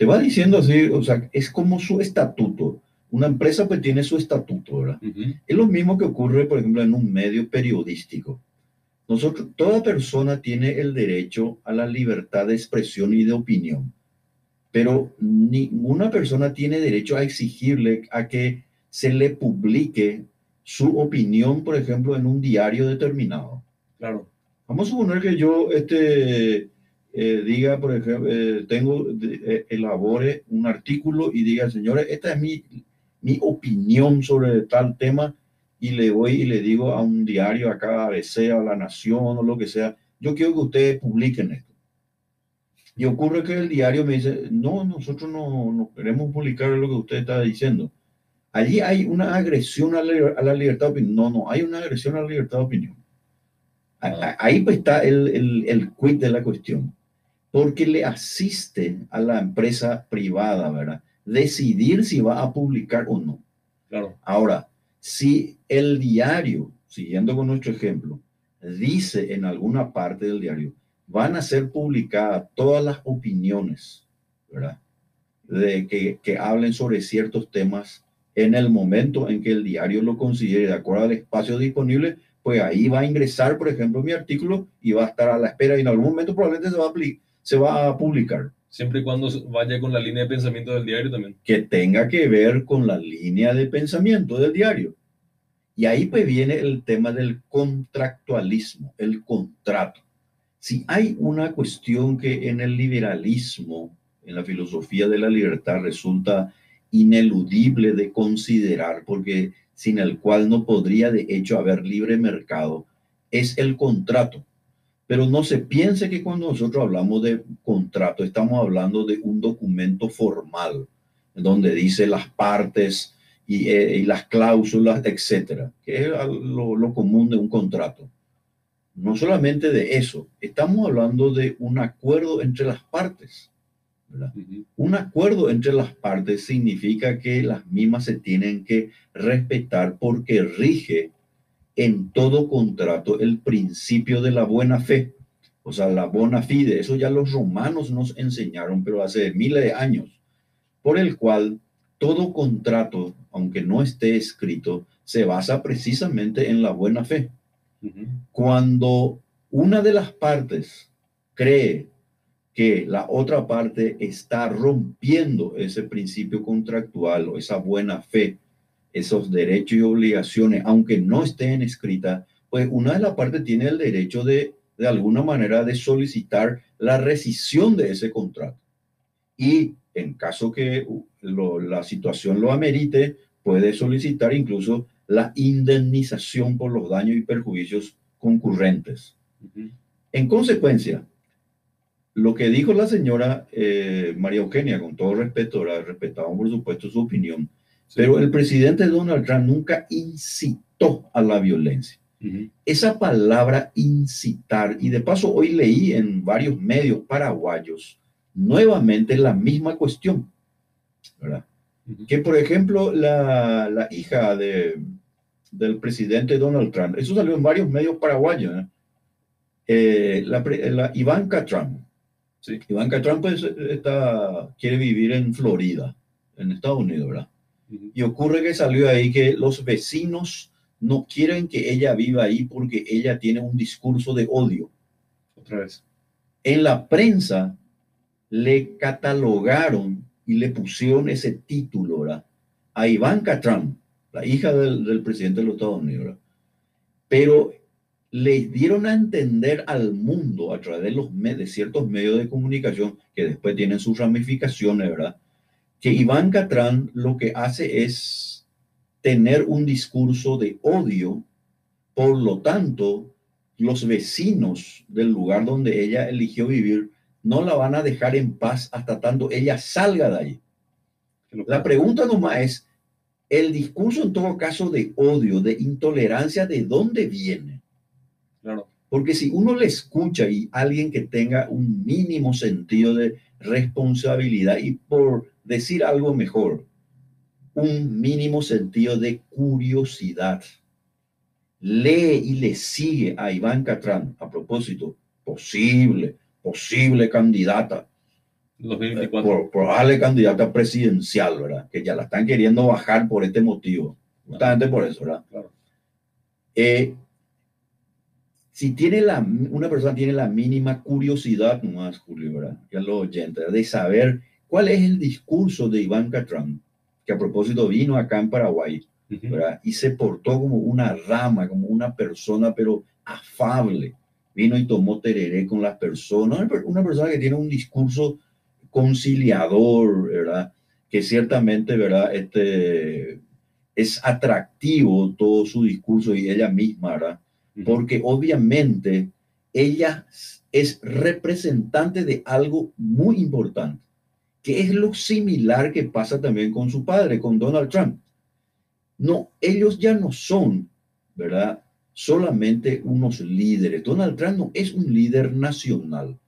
te va diciendo así, o sea, es como su estatuto. Una empresa pues tiene su estatuto, ¿verdad? Es lo mismo que ocurre, por ejemplo, en un medio periodístico. Nosotros, toda persona tiene el derecho a la libertad de expresión y de opinión, pero ninguna persona tiene derecho a exigirle a que se le publique su opinión, por ejemplo, en un diario determinado. Claro. Vamos a suponer que yo, este, eh, diga, por ejemplo, eh, tengo, eh, elabore un artículo y diga, señores, esta es mi, mi opinión sobre tal tema y le voy y le digo a un diario, acá ABC, a La Nación o lo que sea, yo quiero que ustedes publiquen esto. Y ocurre que el diario me dice, no, nosotros no, no queremos publicar lo que usted está diciendo. Allí hay una agresión a la, a la, libertad de opinión. No, no, hay una agresión a la libertad de opinión. Ah. Ahí pues está el, el, el quid de la cuestión porque le asiste a la empresa privada, ¿verdad? Decidir si va a publicar o no. Claro. Ahora, si el diario, siguiendo con nuestro ejemplo, dice en alguna parte del diario, van a ser publicadas todas las opiniones, ¿verdad? De que, que hablen sobre ciertos temas en el momento en que el diario lo considere de acuerdo al espacio disponible, pues ahí va a ingresar, por ejemplo, mi artículo y va a estar a la espera y en algún momento probablemente se va a se va a publicar. Siempre y cuando vaya con la línea de pensamiento del diario también. Que tenga que ver con la línea de pensamiento del diario. Y ahí pues viene el tema del contractualismo, el contrato. Si hay una cuestión que en el liberalismo, en la filosofía de la libertad, resulta ineludible de considerar, porque sin el cual no podría de hecho haber libre mercado, es el contrato. Pero no se piense que cuando nosotros hablamos de contrato, estamos hablando de un documento formal, donde dice las partes y, eh, las cláusulas, etcétera, que es lo, común de un contrato. No solamente de eso, estamos hablando de un acuerdo entre las partes. Un acuerdo entre las partes significa que las mismas se tienen que respetar porque rige en todo contrato el principio de la buena fe, o sea, la bona fide, eso ya los romanos nos enseñaron, pero hace miles de años, por el cual todo contrato, aunque no esté escrito, se basa precisamente en la buena fe. Cuando una de las partes cree que la otra parte está rompiendo ese principio contractual o esa buena fe esos derechos y obligaciones, aunque no estén escritas, pues una de las partes tiene el derecho de, de alguna manera, de solicitar la rescisión de ese contrato. Y en caso que la situación lo amerite, puede solicitar incluso la indemnización por los daños y perjuicios concurrentes. En consecuencia, lo que dijo la señora eh, María Eugenia, con todo respeto, la respetamos por supuesto su opinión, pero el presidente Donald Trump nunca incitó a la violencia. Esa palabra incitar, y de paso hoy leí en varios medios paraguayos nuevamente la misma cuestión, ¿verdad? Que por ejemplo la, la hija de, del presidente Donald Trump, eso salió en varios medios paraguayos, ¿eh? Eh, la, la, Ivanka Trump, sí. Ivanka Trump pues, está, quiere vivir en Florida, en Estados Unidos, ¿verdad? Y ocurre que salió ahí que los vecinos no quieren que ella viva ahí porque ella tiene un discurso de odio. Otra vez. En la prensa le catalogaron y le pusieron ese título ¿verdad? a Ivanka Trump, la hija del, presidente de los Estados Unidos. Pero le dieron a entender al mundo a través de, de ciertos medios de comunicación que después tienen sus ramificaciones, ¿verdad? Que Ivanka Trump lo que hace es tener un discurso de odio, por lo tanto, los vecinos del lugar donde ella eligió vivir no la van a dejar en paz hasta tanto ella salga de ahí. La pregunta nomás es, el discurso en todo caso de odio, de intolerancia, ¿de dónde viene? Claro. Porque si uno le escucha y alguien que tenga un mínimo sentido de responsabilidad y por decir algo mejor, un mínimo sentido de curiosidad. Lee y le sigue a Iván Catrán a propósito, posible, posible candidata. 2024. probable candidata presidencial, ¿verdad? Que ya la están queriendo bajar por este motivo. Justamente por eso, ¿verdad? Claro. Eh, si tiene la, una persona tiene la mínima curiosidad, más Julio, ¿verdad? Ya lo oyente, de saber cuál es el discurso de Iván Catrán, que a propósito vino acá en Paraguay, ¿verdad? Y se portó como una rama, como una persona, pero afable. Vino y tomó tereré con las personas, una persona que tiene un discurso conciliador, ¿verdad? Que ciertamente, ¿verdad? Este, es atractivo todo su discurso y ella misma, ¿verdad? Porque obviamente ella es representante de algo muy importante que es lo similar que pasa también con su padre, con Donald Trump. No, ellos ya no son, ¿verdad? Solamente unos líderes. Donald Trump no es un líder nacional.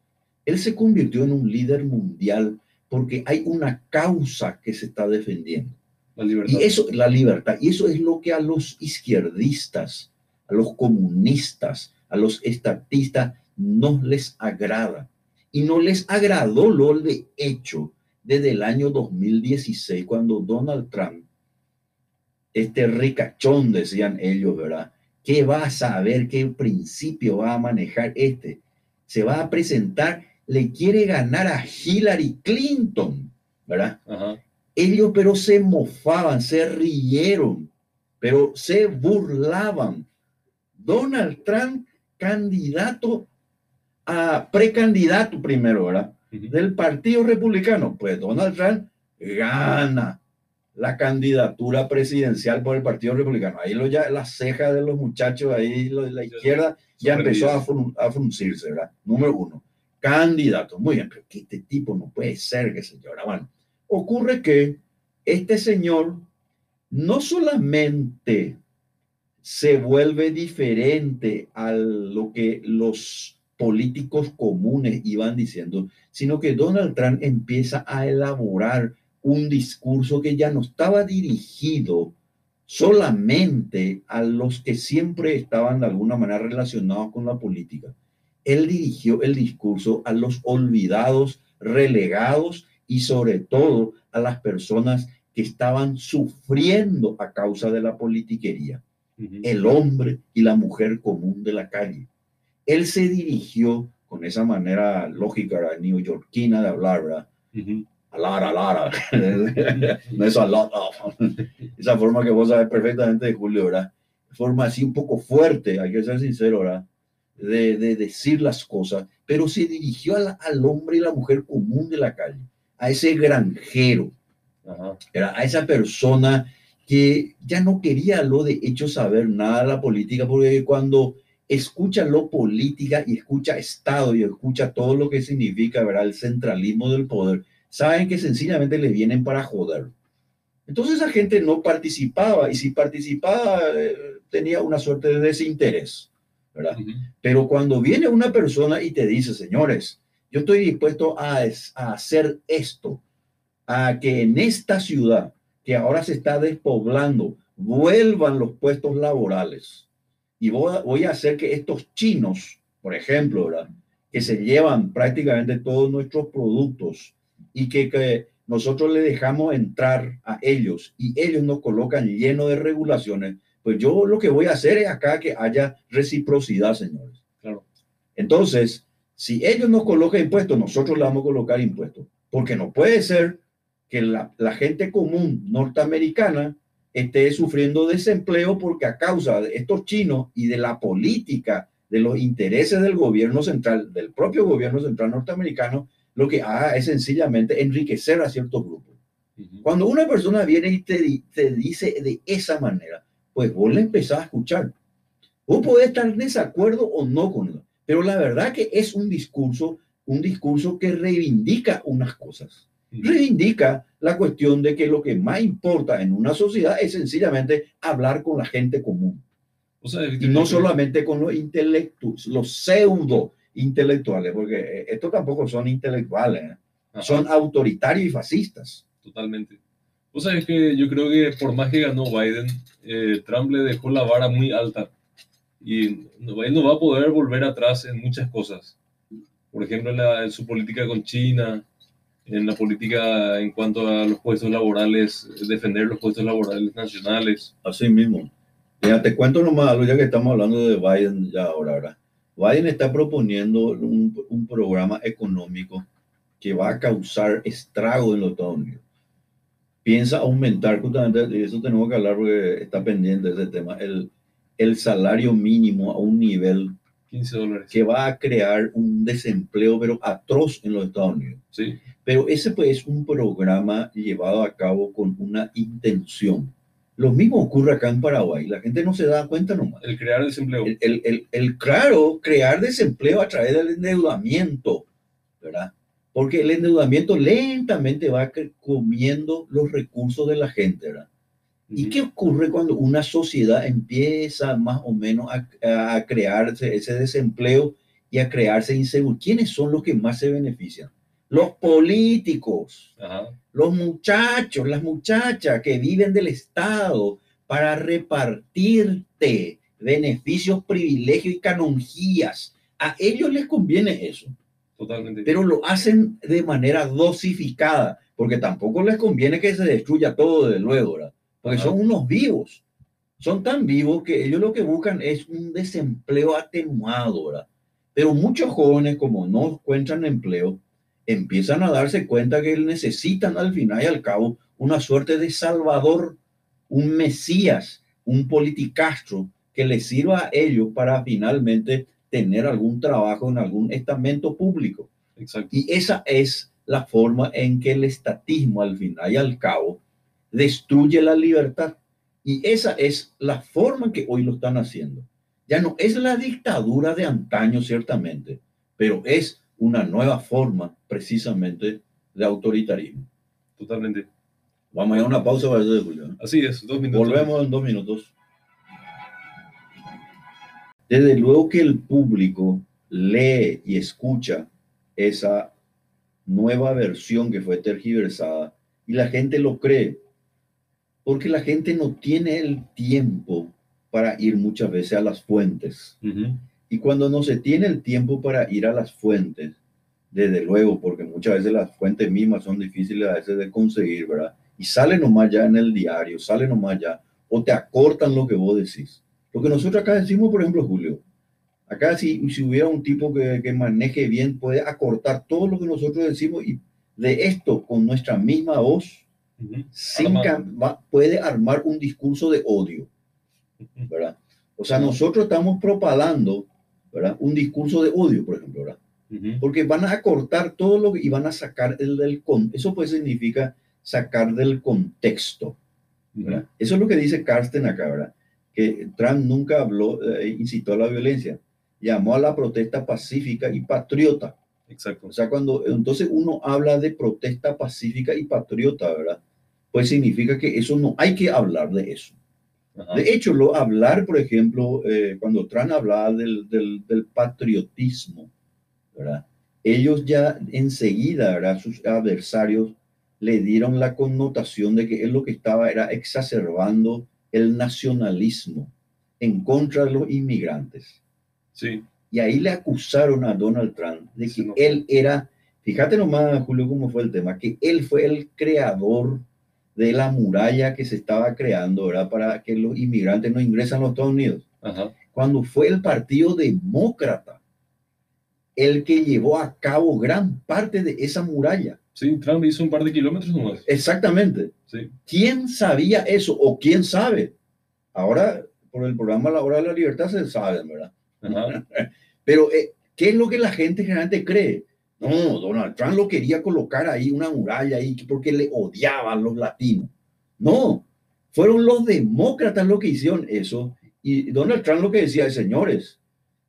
Él se convirtió en un líder mundial porque hay una causa que se está defendiendo. La libertad. Y eso, la libertad. Y eso es lo que a los izquierdistas, a los comunistas, a los estatistas no les agrada. Y no les agradó lo de hecho desde el año 2016, cuando Donald Trump, este ricachón, decían ellos, ¿verdad? ¿Qué va a saber? ¿Qué principio va a manejar este? Se va a presentar, le quiere ganar a Hillary Clinton, ¿verdad? Ellos pero se mofaban, se rieron, pero se burlaban. Donald Trump, candidato a precandidato primero, ¿verdad? Del Partido Republicano, pues Donald Trump gana la candidatura presidencial por el Partido Republicano. Ahí lo ya la ceja de los muchachos ahí de la izquierda ya empezó a, a, fruncirse, ¿verdad? Número uno, candidato. Muy bien, pero que este tipo no puede ser, que señora. Bueno, ocurre que este señor no solamente se vuelve diferente a lo que los políticos comunes iban diciendo, sino que Donald Trump empieza a elaborar un discurso que ya no estaba dirigido solamente a los que siempre estaban de alguna manera relacionados con la política. Él dirigió el discurso a los olvidados, relegados y sobre todo a las personas que estaban sufriendo a causa de la politiquería. El hombre y la mujer común de la calle él se dirigió con esa manera lógica neoyorquina de hablar, ¿verdad? a lot, a lot. no es a lot Esa forma que vos sabes perfectamente de Julio, ¿verdad? Forma así un poco fuerte, hay que ser sincero, ¿verdad? De, de decir las cosas, pero se dirigió al hombre y la mujer común de la calle, a ese granjero, Era a esa persona que ya no quería lo de hecho saber nada de la política, porque cuando escucha lo política y escucha Estado y escucha todo lo que significa ¿verdad? el centralismo del poder, saben que sencillamente le vienen para joder. Entonces esa gente no participaba y si participaba eh, tenía una suerte de desinterés, ¿verdad? Pero cuando viene una persona y te dice, señores, yo estoy dispuesto a, a hacer esto, a que en esta ciudad que ahora se está despoblando, vuelvan los puestos laborales. Y voy a, hacer que estos chinos, por ejemplo, que se llevan prácticamente todos nuestros productos y que, que nosotros le dejamos entrar a ellos y ellos nos colocan lleno de regulaciones, pues yo lo que voy a hacer es acá que haya reciprocidad, señores. Claro. Entonces, si ellos nos colocan impuestos, nosotros le vamos a colocar impuestos, porque no puede ser que la, gente común norteamericana esté sufriendo desempleo porque a causa de estos chinos y de la política, de los intereses del gobierno central, del propio gobierno central norteamericano, lo que haga es sencillamente enriquecer a ciertos grupos. Cuando una persona viene y te, te, dice de esa manera, pues vos le empezás a escuchar. Vos podés estar en desacuerdo o no con él, pero la verdad que es un discurso, un discurso que reivindica unas cosas reivindica la cuestión de que lo que más importa en una sociedad es sencillamente hablar con la gente común. y no solamente con los intelectuales, los pseudo intelectuales, porque eh, estos tampoco son intelectuales, ¿eh? son autoritarios y fascistas. Totalmente. O sea, es que yo creo que por más que ganó Biden, eh, Trump le dejó la vara muy alta y Biden no va a poder volver atrás en muchas cosas. Por ejemplo, en su política con China, en la política en cuanto a los puestos laborales, defender los puestos laborales nacionales. Así mismo. Ya te cuento nomás ya que estamos hablando de Biden ya ahora, ¿verdad? Biden está proponiendo un, un programa económico que va a causar estrago en los Estados Unidos. Piensa aumentar, justamente, y eso tenemos que hablar porque está pendiente ese tema, el, el salario mínimo a un nivel 15 dólares. que va a crear un desempleo, pero atroz en los Estados Unidos. Sí. Pero ese pues es un programa llevado a cabo con una intención. Lo mismo ocurre acá en Paraguay. La gente no se da cuenta nomás. El crear desempleo. El, el, el, el claro, crear desempleo a través del endeudamiento, ¿verdad? Porque el endeudamiento lentamente va comiendo los recursos de la gente, ¿verdad? ¿Y qué ocurre cuando una sociedad empieza más o menos a, a, crearse ese desempleo y a crearse inseguridad? ¿Quiénes son los que más se benefician? Los políticos, los muchachos, las muchachas que viven del Estado para repartirte beneficios, privilegios y canonjías. A ellos les conviene eso. Totalmente. Pero lo hacen de manera dosificada, porque tampoco les conviene que se destruya todo de luego, ¿verdad? porque son unos vivos. Son tan vivos que ellos lo que buscan es un desempleo atenuado, ¿verdad? Pero muchos jóvenes, como no encuentran empleo, empiezan a darse cuenta que necesitan al final y al cabo una suerte de salvador, un mesías, un politicastro que les sirva a ellos para finalmente tener algún trabajo en algún estamento público. Exacto. Y esa es la forma en que el estatismo al final y al cabo destruye la libertad. Y esa es la forma que hoy lo están haciendo. Ya no es la dictadura de antaño, ciertamente, pero es una nueva forma precisamente de autoritarismo. Totalmente. Vamos a ir a una pausa para Julio. Así es, dos minutos. Volvemos en dos minutos. Desde luego que el público lee y escucha esa nueva versión que fue tergiversada y la gente lo cree porque la gente no tiene el tiempo para ir muchas veces a las fuentes. Y cuando no se tiene el tiempo para ir a las fuentes, desde luego, porque muchas veces las fuentes mismas son difíciles a veces de conseguir, ¿verdad? Y sale nomás ya en el diario, sale nomás ya, o te acortan lo que vos decís. Lo que nosotros acá decimos, por ejemplo, Julio, acá si, si hubiera un tipo que, que maneje bien, puede acortar todo lo que nosotros decimos y de esto con nuestra misma voz, sin puede armar un discurso de odio, ¿verdad? O sea, nosotros estamos propagando, ¿verdad? Un discurso de odio, por ejemplo, ¿verdad? Porque van a acortar todo lo y van a sacar el del con. Eso pues significa sacar del contexto. ¿verdad? Eso es lo que dice Carsten acá, ¿verdad? Que Trump nunca habló, eh, incitó a la violencia, llamó a la protesta pacífica y patriota. Exacto. O sea, cuando entonces uno habla de protesta pacífica y patriota, ¿verdad? Pues significa que eso no hay que hablar de eso. De hecho, lo hablar, por ejemplo, eh, cuando Trump hablaba del, del, del patriotismo, ¿verdad? Ellos ya enseguida, ¿verdad? Sus adversarios le dieron la connotación de que él lo que estaba era exacerbando el nacionalismo en contra de los inmigrantes. Sí. Y ahí le acusaron a Donald Trump de que él era, fíjate nomás, Julio, cómo fue el tema, que él fue el creador de la muralla que se estaba creando, ¿verdad? Para que los inmigrantes no ingresen a los Estados Unidos. Cuando fue el Partido Demócrata el que llevó a cabo gran parte de esa muralla. Sí, Trump hizo un par de kilómetros nomás. Exactamente. Sí. ¿Quién sabía eso o quién sabe? Ahora, por el programa La Hora de la Libertad se sabe, ¿verdad? Pero, eh, ¿qué es lo que la gente generalmente cree? No, Donald Trump lo quería colocar ahí, una muralla ahí, porque le odiaban los latinos. No, fueron los demócratas los que hicieron eso. Y Donald Trump lo que decía es, señores,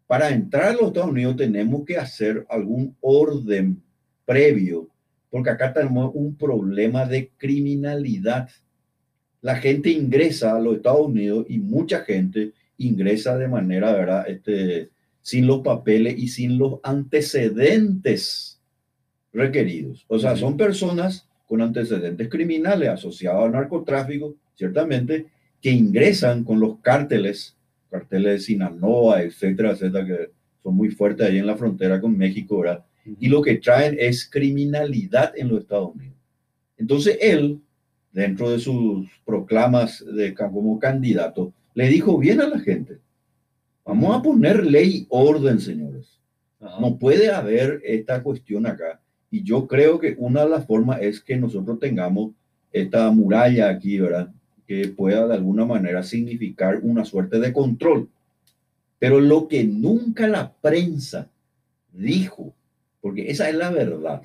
para entrar a los Estados Unidos tenemos que hacer algún orden previo, porque acá tenemos un problema de criminalidad. La gente ingresa a los Estados Unidos y mucha gente ingresa de manera, ¿verdad? Este, sin los papeles y sin los antecedentes requeridos. O sea, son personas con antecedentes criminales asociados al narcotráfico, ciertamente, que ingresan con los cárteles carteles de Sinaloa, etcétera, etcétera, que son muy fuertes ahí en la frontera con México, ¿verdad? Y lo que traen es criminalidad en los Estados Unidos. Entonces él, dentro de sus proclamas de, como candidato, le dijo bien a la gente, vamos a poner ley y orden, señores. No puede haber esta cuestión acá. Y yo creo que una de las formas es que nosotros tengamos esta muralla aquí, ¿verdad? que pueda de alguna manera significar una suerte de control. Pero lo que nunca la prensa dijo, porque esa es la verdad.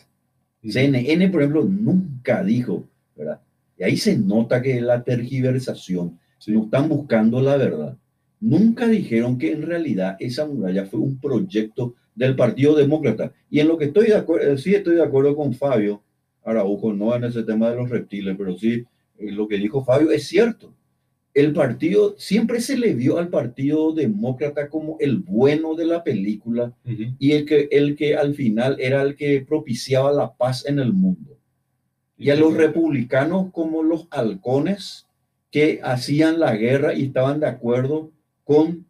CNN, por ejemplo, nunca dijo, ¿verdad? Y ahí se nota que la tergiversación, no están buscando la verdad. Nunca dijeron que en realidad esa muralla fue un proyecto del Partido Demócrata. Y en lo que estoy de acuerdo, sí estoy de acuerdo con Fabio Araujo, no en ese tema de los reptiles, pero sí eh, lo que dijo Fabio es cierto. El partido, siempre se le vio al Partido Demócrata como el bueno de la película y el que, el que al final era el que propiciaba la paz en el mundo. Y a los republicanos como los halcones que hacían la guerra y estaban de acuerdo con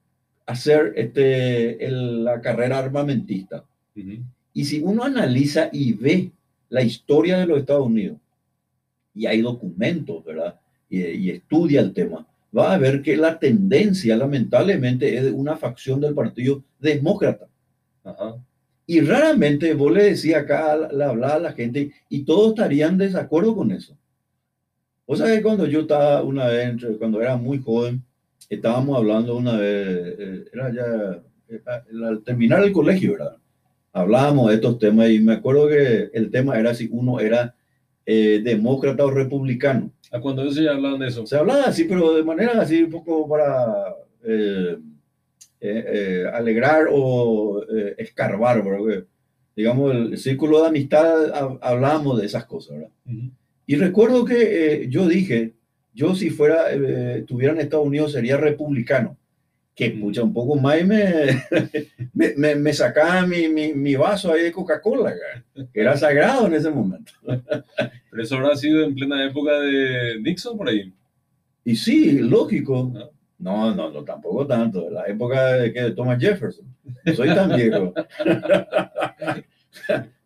hacer este, la carrera armamentista. Y si uno analiza y ve la historia de los Estados Unidos, y hay documentos, ¿verdad? Y, estudia el tema, va a ver que la tendencia lamentablemente es de una facción del Partido Demócrata. Y raramente vos le decías acá, le hablaba a la gente y todos estarían de desacuerdo con eso. O sea que cuando yo estaba una vez, cuando era muy joven, estábamos hablando una vez, eh, era ya eh, al terminar el colegio, ¿verdad? Hablábamos de estos temas y me acuerdo que el tema era si uno era eh, demócrata o republicano. ¿A cuando ellos ya hablaban de eso? Se hablaba así, pero de manera así un poco para eh, eh, alegrar o escarbar, porque, digamos, el círculo de amistad hablábamos de esas cosas, ¿verdad? Y recuerdo que yo dije, yo si fuera, tuviera en Estados Unidos sería republicano que mucha un poco más y me, me, me, sacaba mi, mi, mi, vaso ahí de Coca-Cola, que era sagrado en ese momento. Pero eso habrá sido en plena época de Nixon por ahí. Y sí, lógico. No, no, no, tampoco tanto. La época de, que de Thomas Jefferson. soy tan viejo.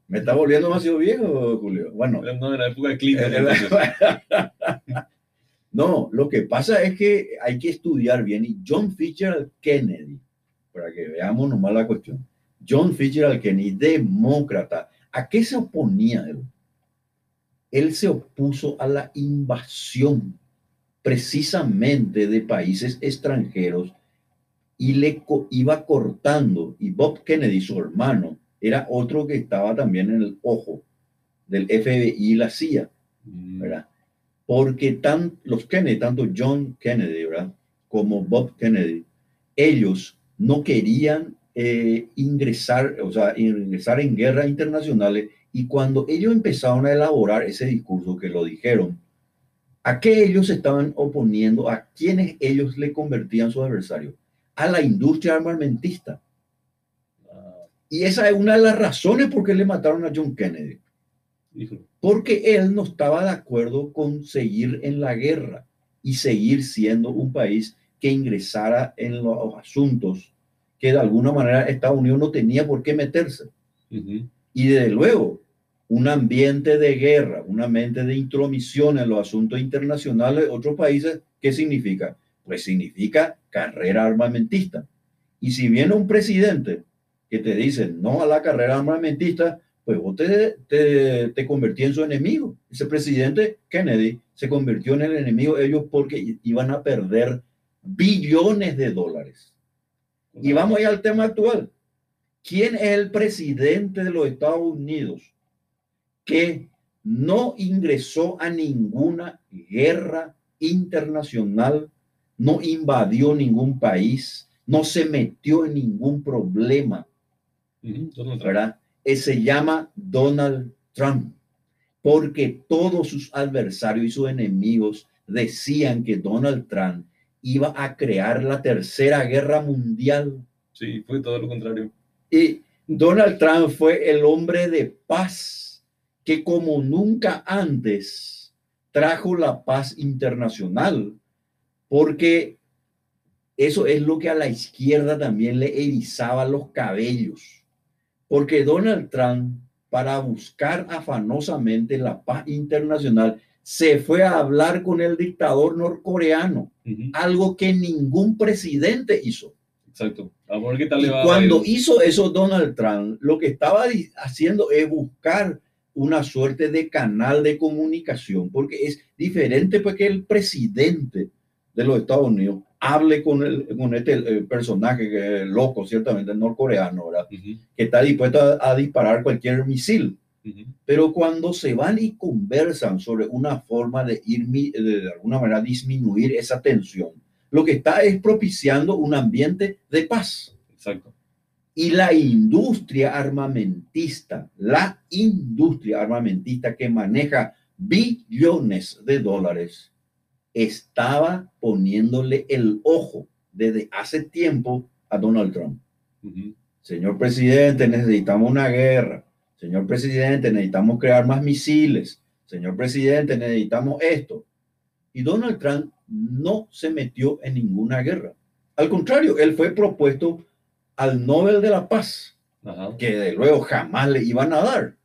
Me está volviendo demasiado viejo, Julio. Bueno. No, en la época de Clinton. No, lo que pasa es que hay que estudiar bien. Y John Fitzgerald Kennedy, para que veamos nomás la cuestión. John Fitzgerald Kennedy, demócrata, ¿a qué se oponía él? él se opuso a la invasión precisamente de países extranjeros y le iba cortando, y Bob Kennedy, su hermano, era otro que estaba también en el ojo del FBI y la CIA, mm. ¿verdad? Porque tan, los Kennedy, tanto John Kennedy, ¿verdad? Como Bob Kennedy, ellos no querían eh, ingresar, o sea, ingresar en guerras internacionales y cuando ellos empezaron a elaborar ese discurso que lo dijeron, ¿a qué ellos estaban oponiendo? ¿A quienes ellos le convertían su adversario? A la industria armamentista. Y esa es una de las razones por qué le mataron a John Kennedy. Porque él no estaba de acuerdo con seguir en la guerra y seguir siendo un país que ingresara en los asuntos que de alguna manera Estados Unidos no tenía por qué meterse. Y desde luego, un ambiente de guerra, un ambiente de intromisión en los asuntos internacionales de otros países, ¿qué significa? Pues significa carrera armamentista. Y si viene un presidente que te dice no a la carrera armamentista, pues vos te, te, te convertí en su enemigo. Ese presidente Kennedy se convirtió en el enemigo de ellos porque iban a perder billones de dólares. Y vamos ya al tema actual. ¿Quién es el presidente de los Estados Unidos que no ingresó a ninguna guerra internacional, no invadió ningún país, no se metió en ningún problema. ¿Verdad? Eh, se llama Donald Trump, porque todos sus adversarios y sus enemigos decían que Donald Trump iba a crear la tercera guerra mundial. Sí, fue todo lo contrario. Y Donald Trump fue el hombre de paz que como nunca antes trajo la paz internacional, porque eso es lo que a la izquierda también le erizaba los cabellos, porque Donald Trump, para buscar afanosamente la paz internacional, se fue a hablar con el dictador norcoreano, algo que ningún presidente hizo. Exacto. cuando hizo eso Donald Trump, lo que estaba haciendo es buscar una suerte de canal de comunicación, porque es diferente pues que el presidente de los Estados Unidos hable con, el, con este eh, personaje que es loco, ciertamente norcoreano, ¿verdad? que está dispuesto a, disparar cualquier misil. Pero cuando se van y conversan sobre una forma de ir de alguna manera disminuir esa tensión, lo que está es propiciando un ambiente de paz. Exacto. Y la industria armamentista, la industria armamentista que maneja billones de dólares, estaba poniéndole el ojo desde hace tiempo a Donald Trump. Señor presidente, necesitamos una guerra. Señor presidente, necesitamos crear más misiles. Señor presidente, necesitamos esto. Y Donald Trump no se metió en ninguna guerra. Al contrario, él fue propuesto al Nobel de la Paz, que de luego jamás le iban a dar.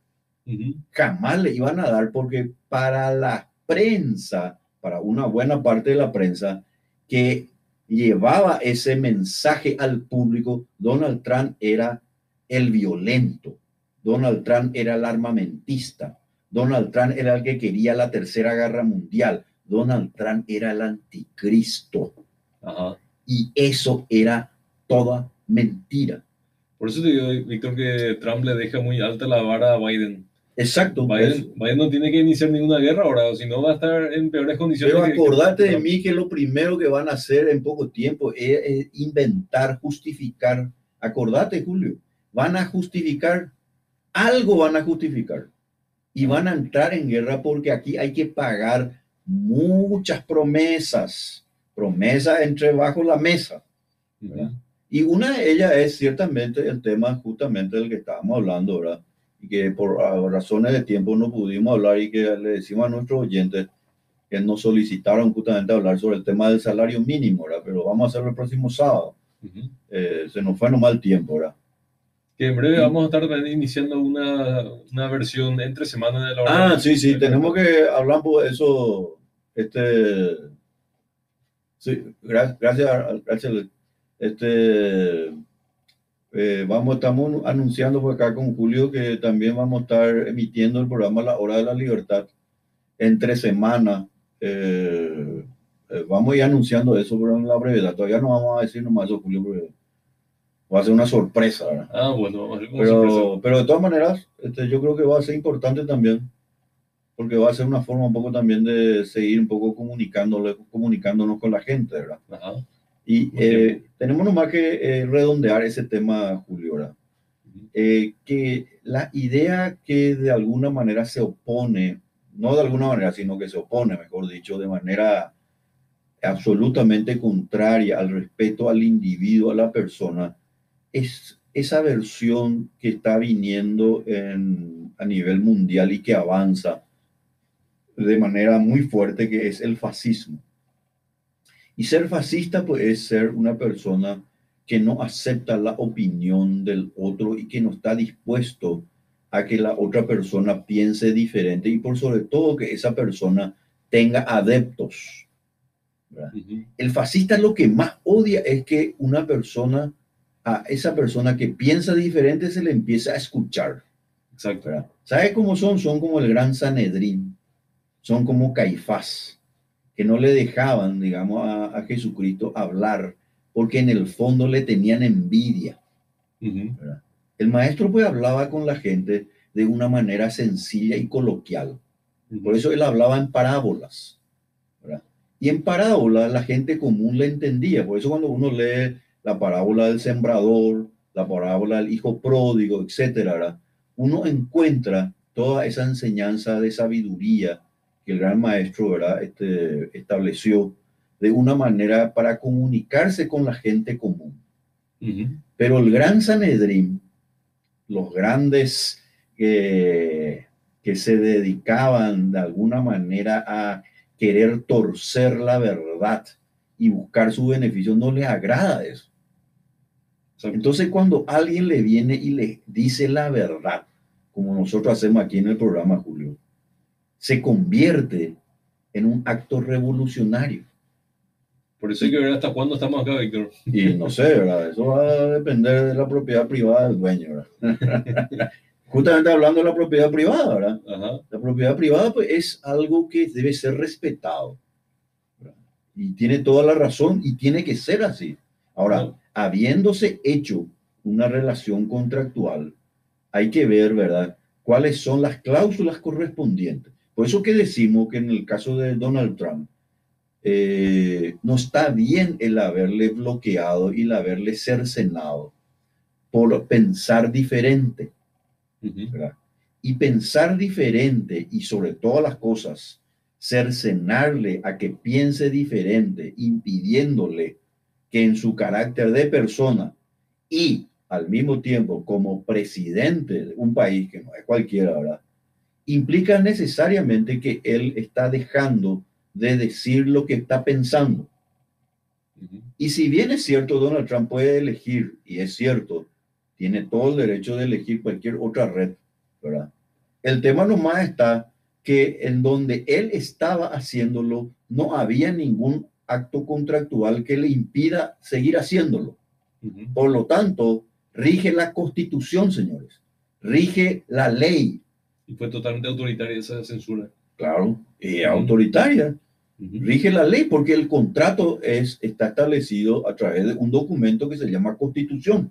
Jamás le iban a dar porque para la prensa, para una buena parte de la prensa que llevaba ese mensaje al público, Donald Trump era el violento, Donald Trump era el armamentista, Donald Trump era el que quería la tercera guerra mundial, Donald Trump era el anticristo. Y eso era toda mentira. Por eso te digo, Víctor, que Trump le deja muy alta la vara a Biden. Exacto. Biden, no tiene que iniciar ninguna guerra ahora, o si no va a estar en peores condiciones. Pero acordate de mí que lo primero que van a hacer en poco tiempo es, inventar, justificar. Acordate, Julio, van a justificar, algo van a justificar. Y van a entrar en guerra porque aquí hay que pagar muchas promesas, promesas entre bajo la mesa. Y una de ellas es ciertamente el tema justamente del que estábamos hablando, ¿verdad? Y que por razones de tiempo no pudimos hablar y que le decimos a nuestros oyentes que nos solicitaron justamente hablar sobre el tema del salario mínimo, ¿verdad? Pero vamos a hacerlo el próximo sábado. Eh, se nos fue nomás el tiempo, ¿verdad? Que en breve vamos a estar iniciando una, una versión entre semana de la hora. Ah, sí, sí, tenemos que hablar por eso. Este, sí, gracias, gracias este, eh, vamos, estamos anunciando por acá con Julio que también vamos a estar emitiendo el programa La Hora de la Libertad entre semanas. Eh, eh, vamos a ir anunciando eso, pero en la brevedad. Todavía no vamos a decir nomás eso, Julio, porque va a ser una sorpresa. ¿verdad? Ah, bueno, vamos a pero, sorpresa. pero de todas maneras, este, yo creo que va a ser importante también, porque va a ser una forma un poco también de seguir un poco comunicándole, comunicándonos con la gente, ¿verdad? Ajá. Y eh, tenemos nomás que eh, redondear ese tema, Julio, ¿verdad? Eh, que la idea que de alguna manera se opone, no de alguna manera, sino que se opone, mejor dicho, de manera absolutamente contraria al respeto al individuo, a la persona, es esa versión que está viniendo en- a nivel mundial y que avanza de manera muy fuerte, que es el fascismo. Y ser fascista, pues, es ser una persona que no acepta la opinión del otro y que no está dispuesto a que la otra persona piense diferente y por sobre todo que esa persona tenga adeptos. El fascista lo que más odia es que una persona, a esa persona que piensa diferente se le empieza a escuchar. Exacto. ¿verdad? ¿Sabe cómo son? Son como el gran Sanedrín, son como Caifás, que no le dejaban, digamos, a, a Jesucristo hablar, porque en el fondo le tenían envidia. El maestro pues hablaba con la gente de una manera sencilla y coloquial. Por eso él hablaba en parábolas. ¿verdad? Y en parábolas la gente común le entendía. Por eso cuando uno lee la parábola del sembrador, la parábola del hijo pródigo, etcétera, ¿verdad? uno encuentra toda esa enseñanza de sabiduría que el gran maestro ¿verdad? Este, estableció de una manera para comunicarse con la gente común. Pero el gran Sanedrín, los grandes eh, que se dedicaban de alguna manera a querer torcer la verdad y buscar su beneficio, no les agrada eso. Entonces cuando alguien le viene y le dice la verdad, como nosotros hacemos aquí en el programa, Julio, se convierte en un acto revolucionario. Por eso hay que ver hasta cuándo estamos acá, Víctor. Y no sé, ¿verdad? Eso va a depender de la propiedad privada del dueño, ¿verdad? Justamente hablando de la propiedad privada, ¿verdad? Ajá. La propiedad privada pues, es algo que debe ser respetado. ¿verdad? Y tiene toda la razón y tiene que ser así. Ahora, No. habiéndose hecho una relación contractual, hay que ver, ¿verdad? Cuáles son las cláusulas correspondientes. Por eso que decimos que en el caso de Donald Trump, eh, no está bien el haberle bloqueado y el haberle cercenado por pensar diferente. Y pensar diferente y sobre todas las cosas, cercenarle a que piense diferente, impidiéndole que en su carácter de persona y al mismo tiempo como presidente de un país que no es cualquiera, ¿verdad? Implica necesariamente que él está dejando de decir lo que está pensando. Y si bien es cierto, Donald Trump puede elegir, y es cierto, tiene todo el derecho de elegir cualquier otra red, ¿verdad? El tema nomás está que en donde él estaba haciéndolo, no había ningún acto contractual que le impida seguir haciéndolo. Por lo tanto, rige la constitución, señores. Rige la ley, Y fue totalmente autoritaria esa censura. claro, Ujú. autoritaria. Rige la ley porque el contrato es, está establecido a través de un documento que se llama constitución.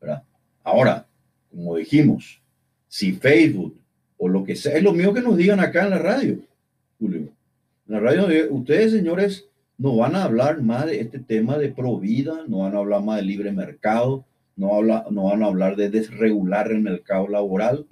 ¿verdad? Ahora, como dijimos, si Facebook o lo que sea, es lo mismo que nos digan acá en la radio, Julio. En la radio, eh, ustedes, señores, no van a hablar más de este tema de pro vida, no van a hablar más de libre mercado, no, habla, no van a hablar de desregular el mercado laboral,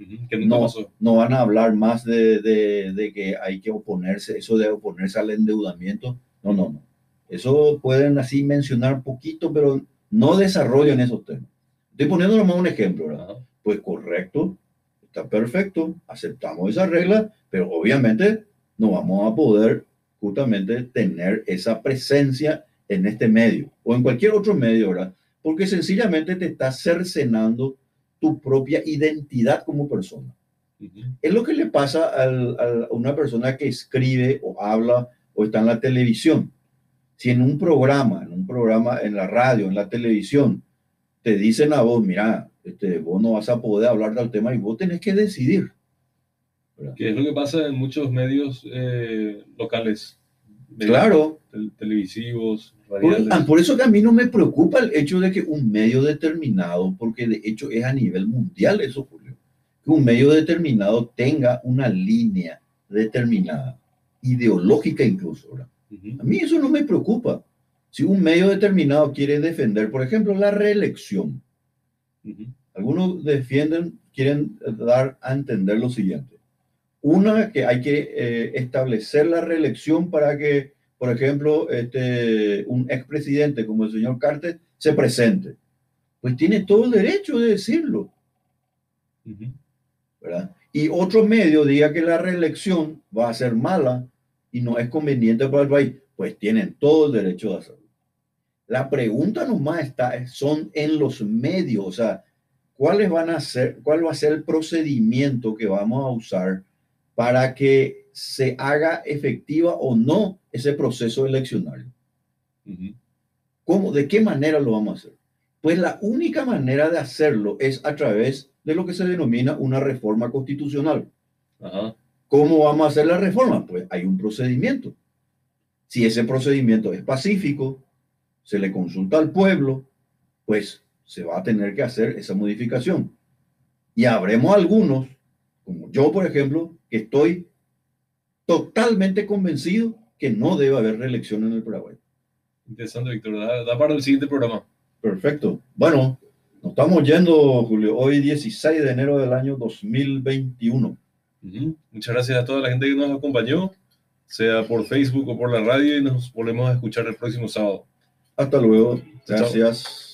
no, no van a hablar más de, de- de que hay que oponerse, eso de oponerse al endeudamiento. No, no, no. Eso pueden así mencionar poquito, pero no desarrollan esos temas. Estoy poniendo nomás un ejemplo. Pues correcto, está perfecto, aceptamos esa regla, pero obviamente no vamos a poder justamente tener esa presencia en este medio o en cualquier otro medio, ¿verdad? Porque sencillamente te está cercenando tu propia identidad como persona. Ujú. Es lo que le pasa al- al- a una persona que escribe o habla o está en la televisión. Si en un programa, en un programa en la radio, en la televisión, te dicen a vos, mira, este, vos no vas a poder hablar del tema y vos tenés que decidir. Que es lo que pasa en muchos medios eh, locales. Claro. televisivos. Por, por, eso que a mí no me preocupa el hecho de que un medio determinado, porque de hecho es a nivel mundial eso, Julio, que un medio determinado tenga una línea determinada, ideológica incluso. A mí eso no me preocupa. Si un medio determinado quiere defender, por ejemplo, la reelección, algunos defienden, quieren dar a entender lo siguiente. Una, que hay que eh, establecer la reelección para que, por ejemplo, este, un expresidente como el señor Carter se presente. Pues tiene todo el derecho de decirlo. ¿verdad? Y otro medio diga que la reelección va a ser mala y no es conveniente para el país, pues tienen todo el derecho de hacerlo. La pregunta nomás está, son en los medios, o sea, ¿cuáles van a ser, cuál va a ser el procedimiento que vamos a usar para que se haga efectiva o no ese proceso eleccionario. ¿Cómo, ¿De qué manera lo vamos a hacer? Pues la única manera de hacerlo es a través de lo que se denomina una reforma constitucional. ¿Cómo vamos a hacer la reforma? Pues hay un procedimiento. Si ese procedimiento es pacífico, se le consulta al pueblo, pues se va a tener que hacer esa modificación. Y habremos algunos, como yo, por ejemplo, que estoy totalmente convencido que no debe haber reelección en el Paraguay. Interesante, Víctor. Da, para el siguiente programa. Perfecto. Bueno, nos estamos yendo, Julio. Hoy 16 de enero del año 2021. Muchas gracias a toda la gente que nos acompañó, sea por Facebook o por la radio, y nos volvemos a escuchar el próximo sábado. Hasta luego. Gracias.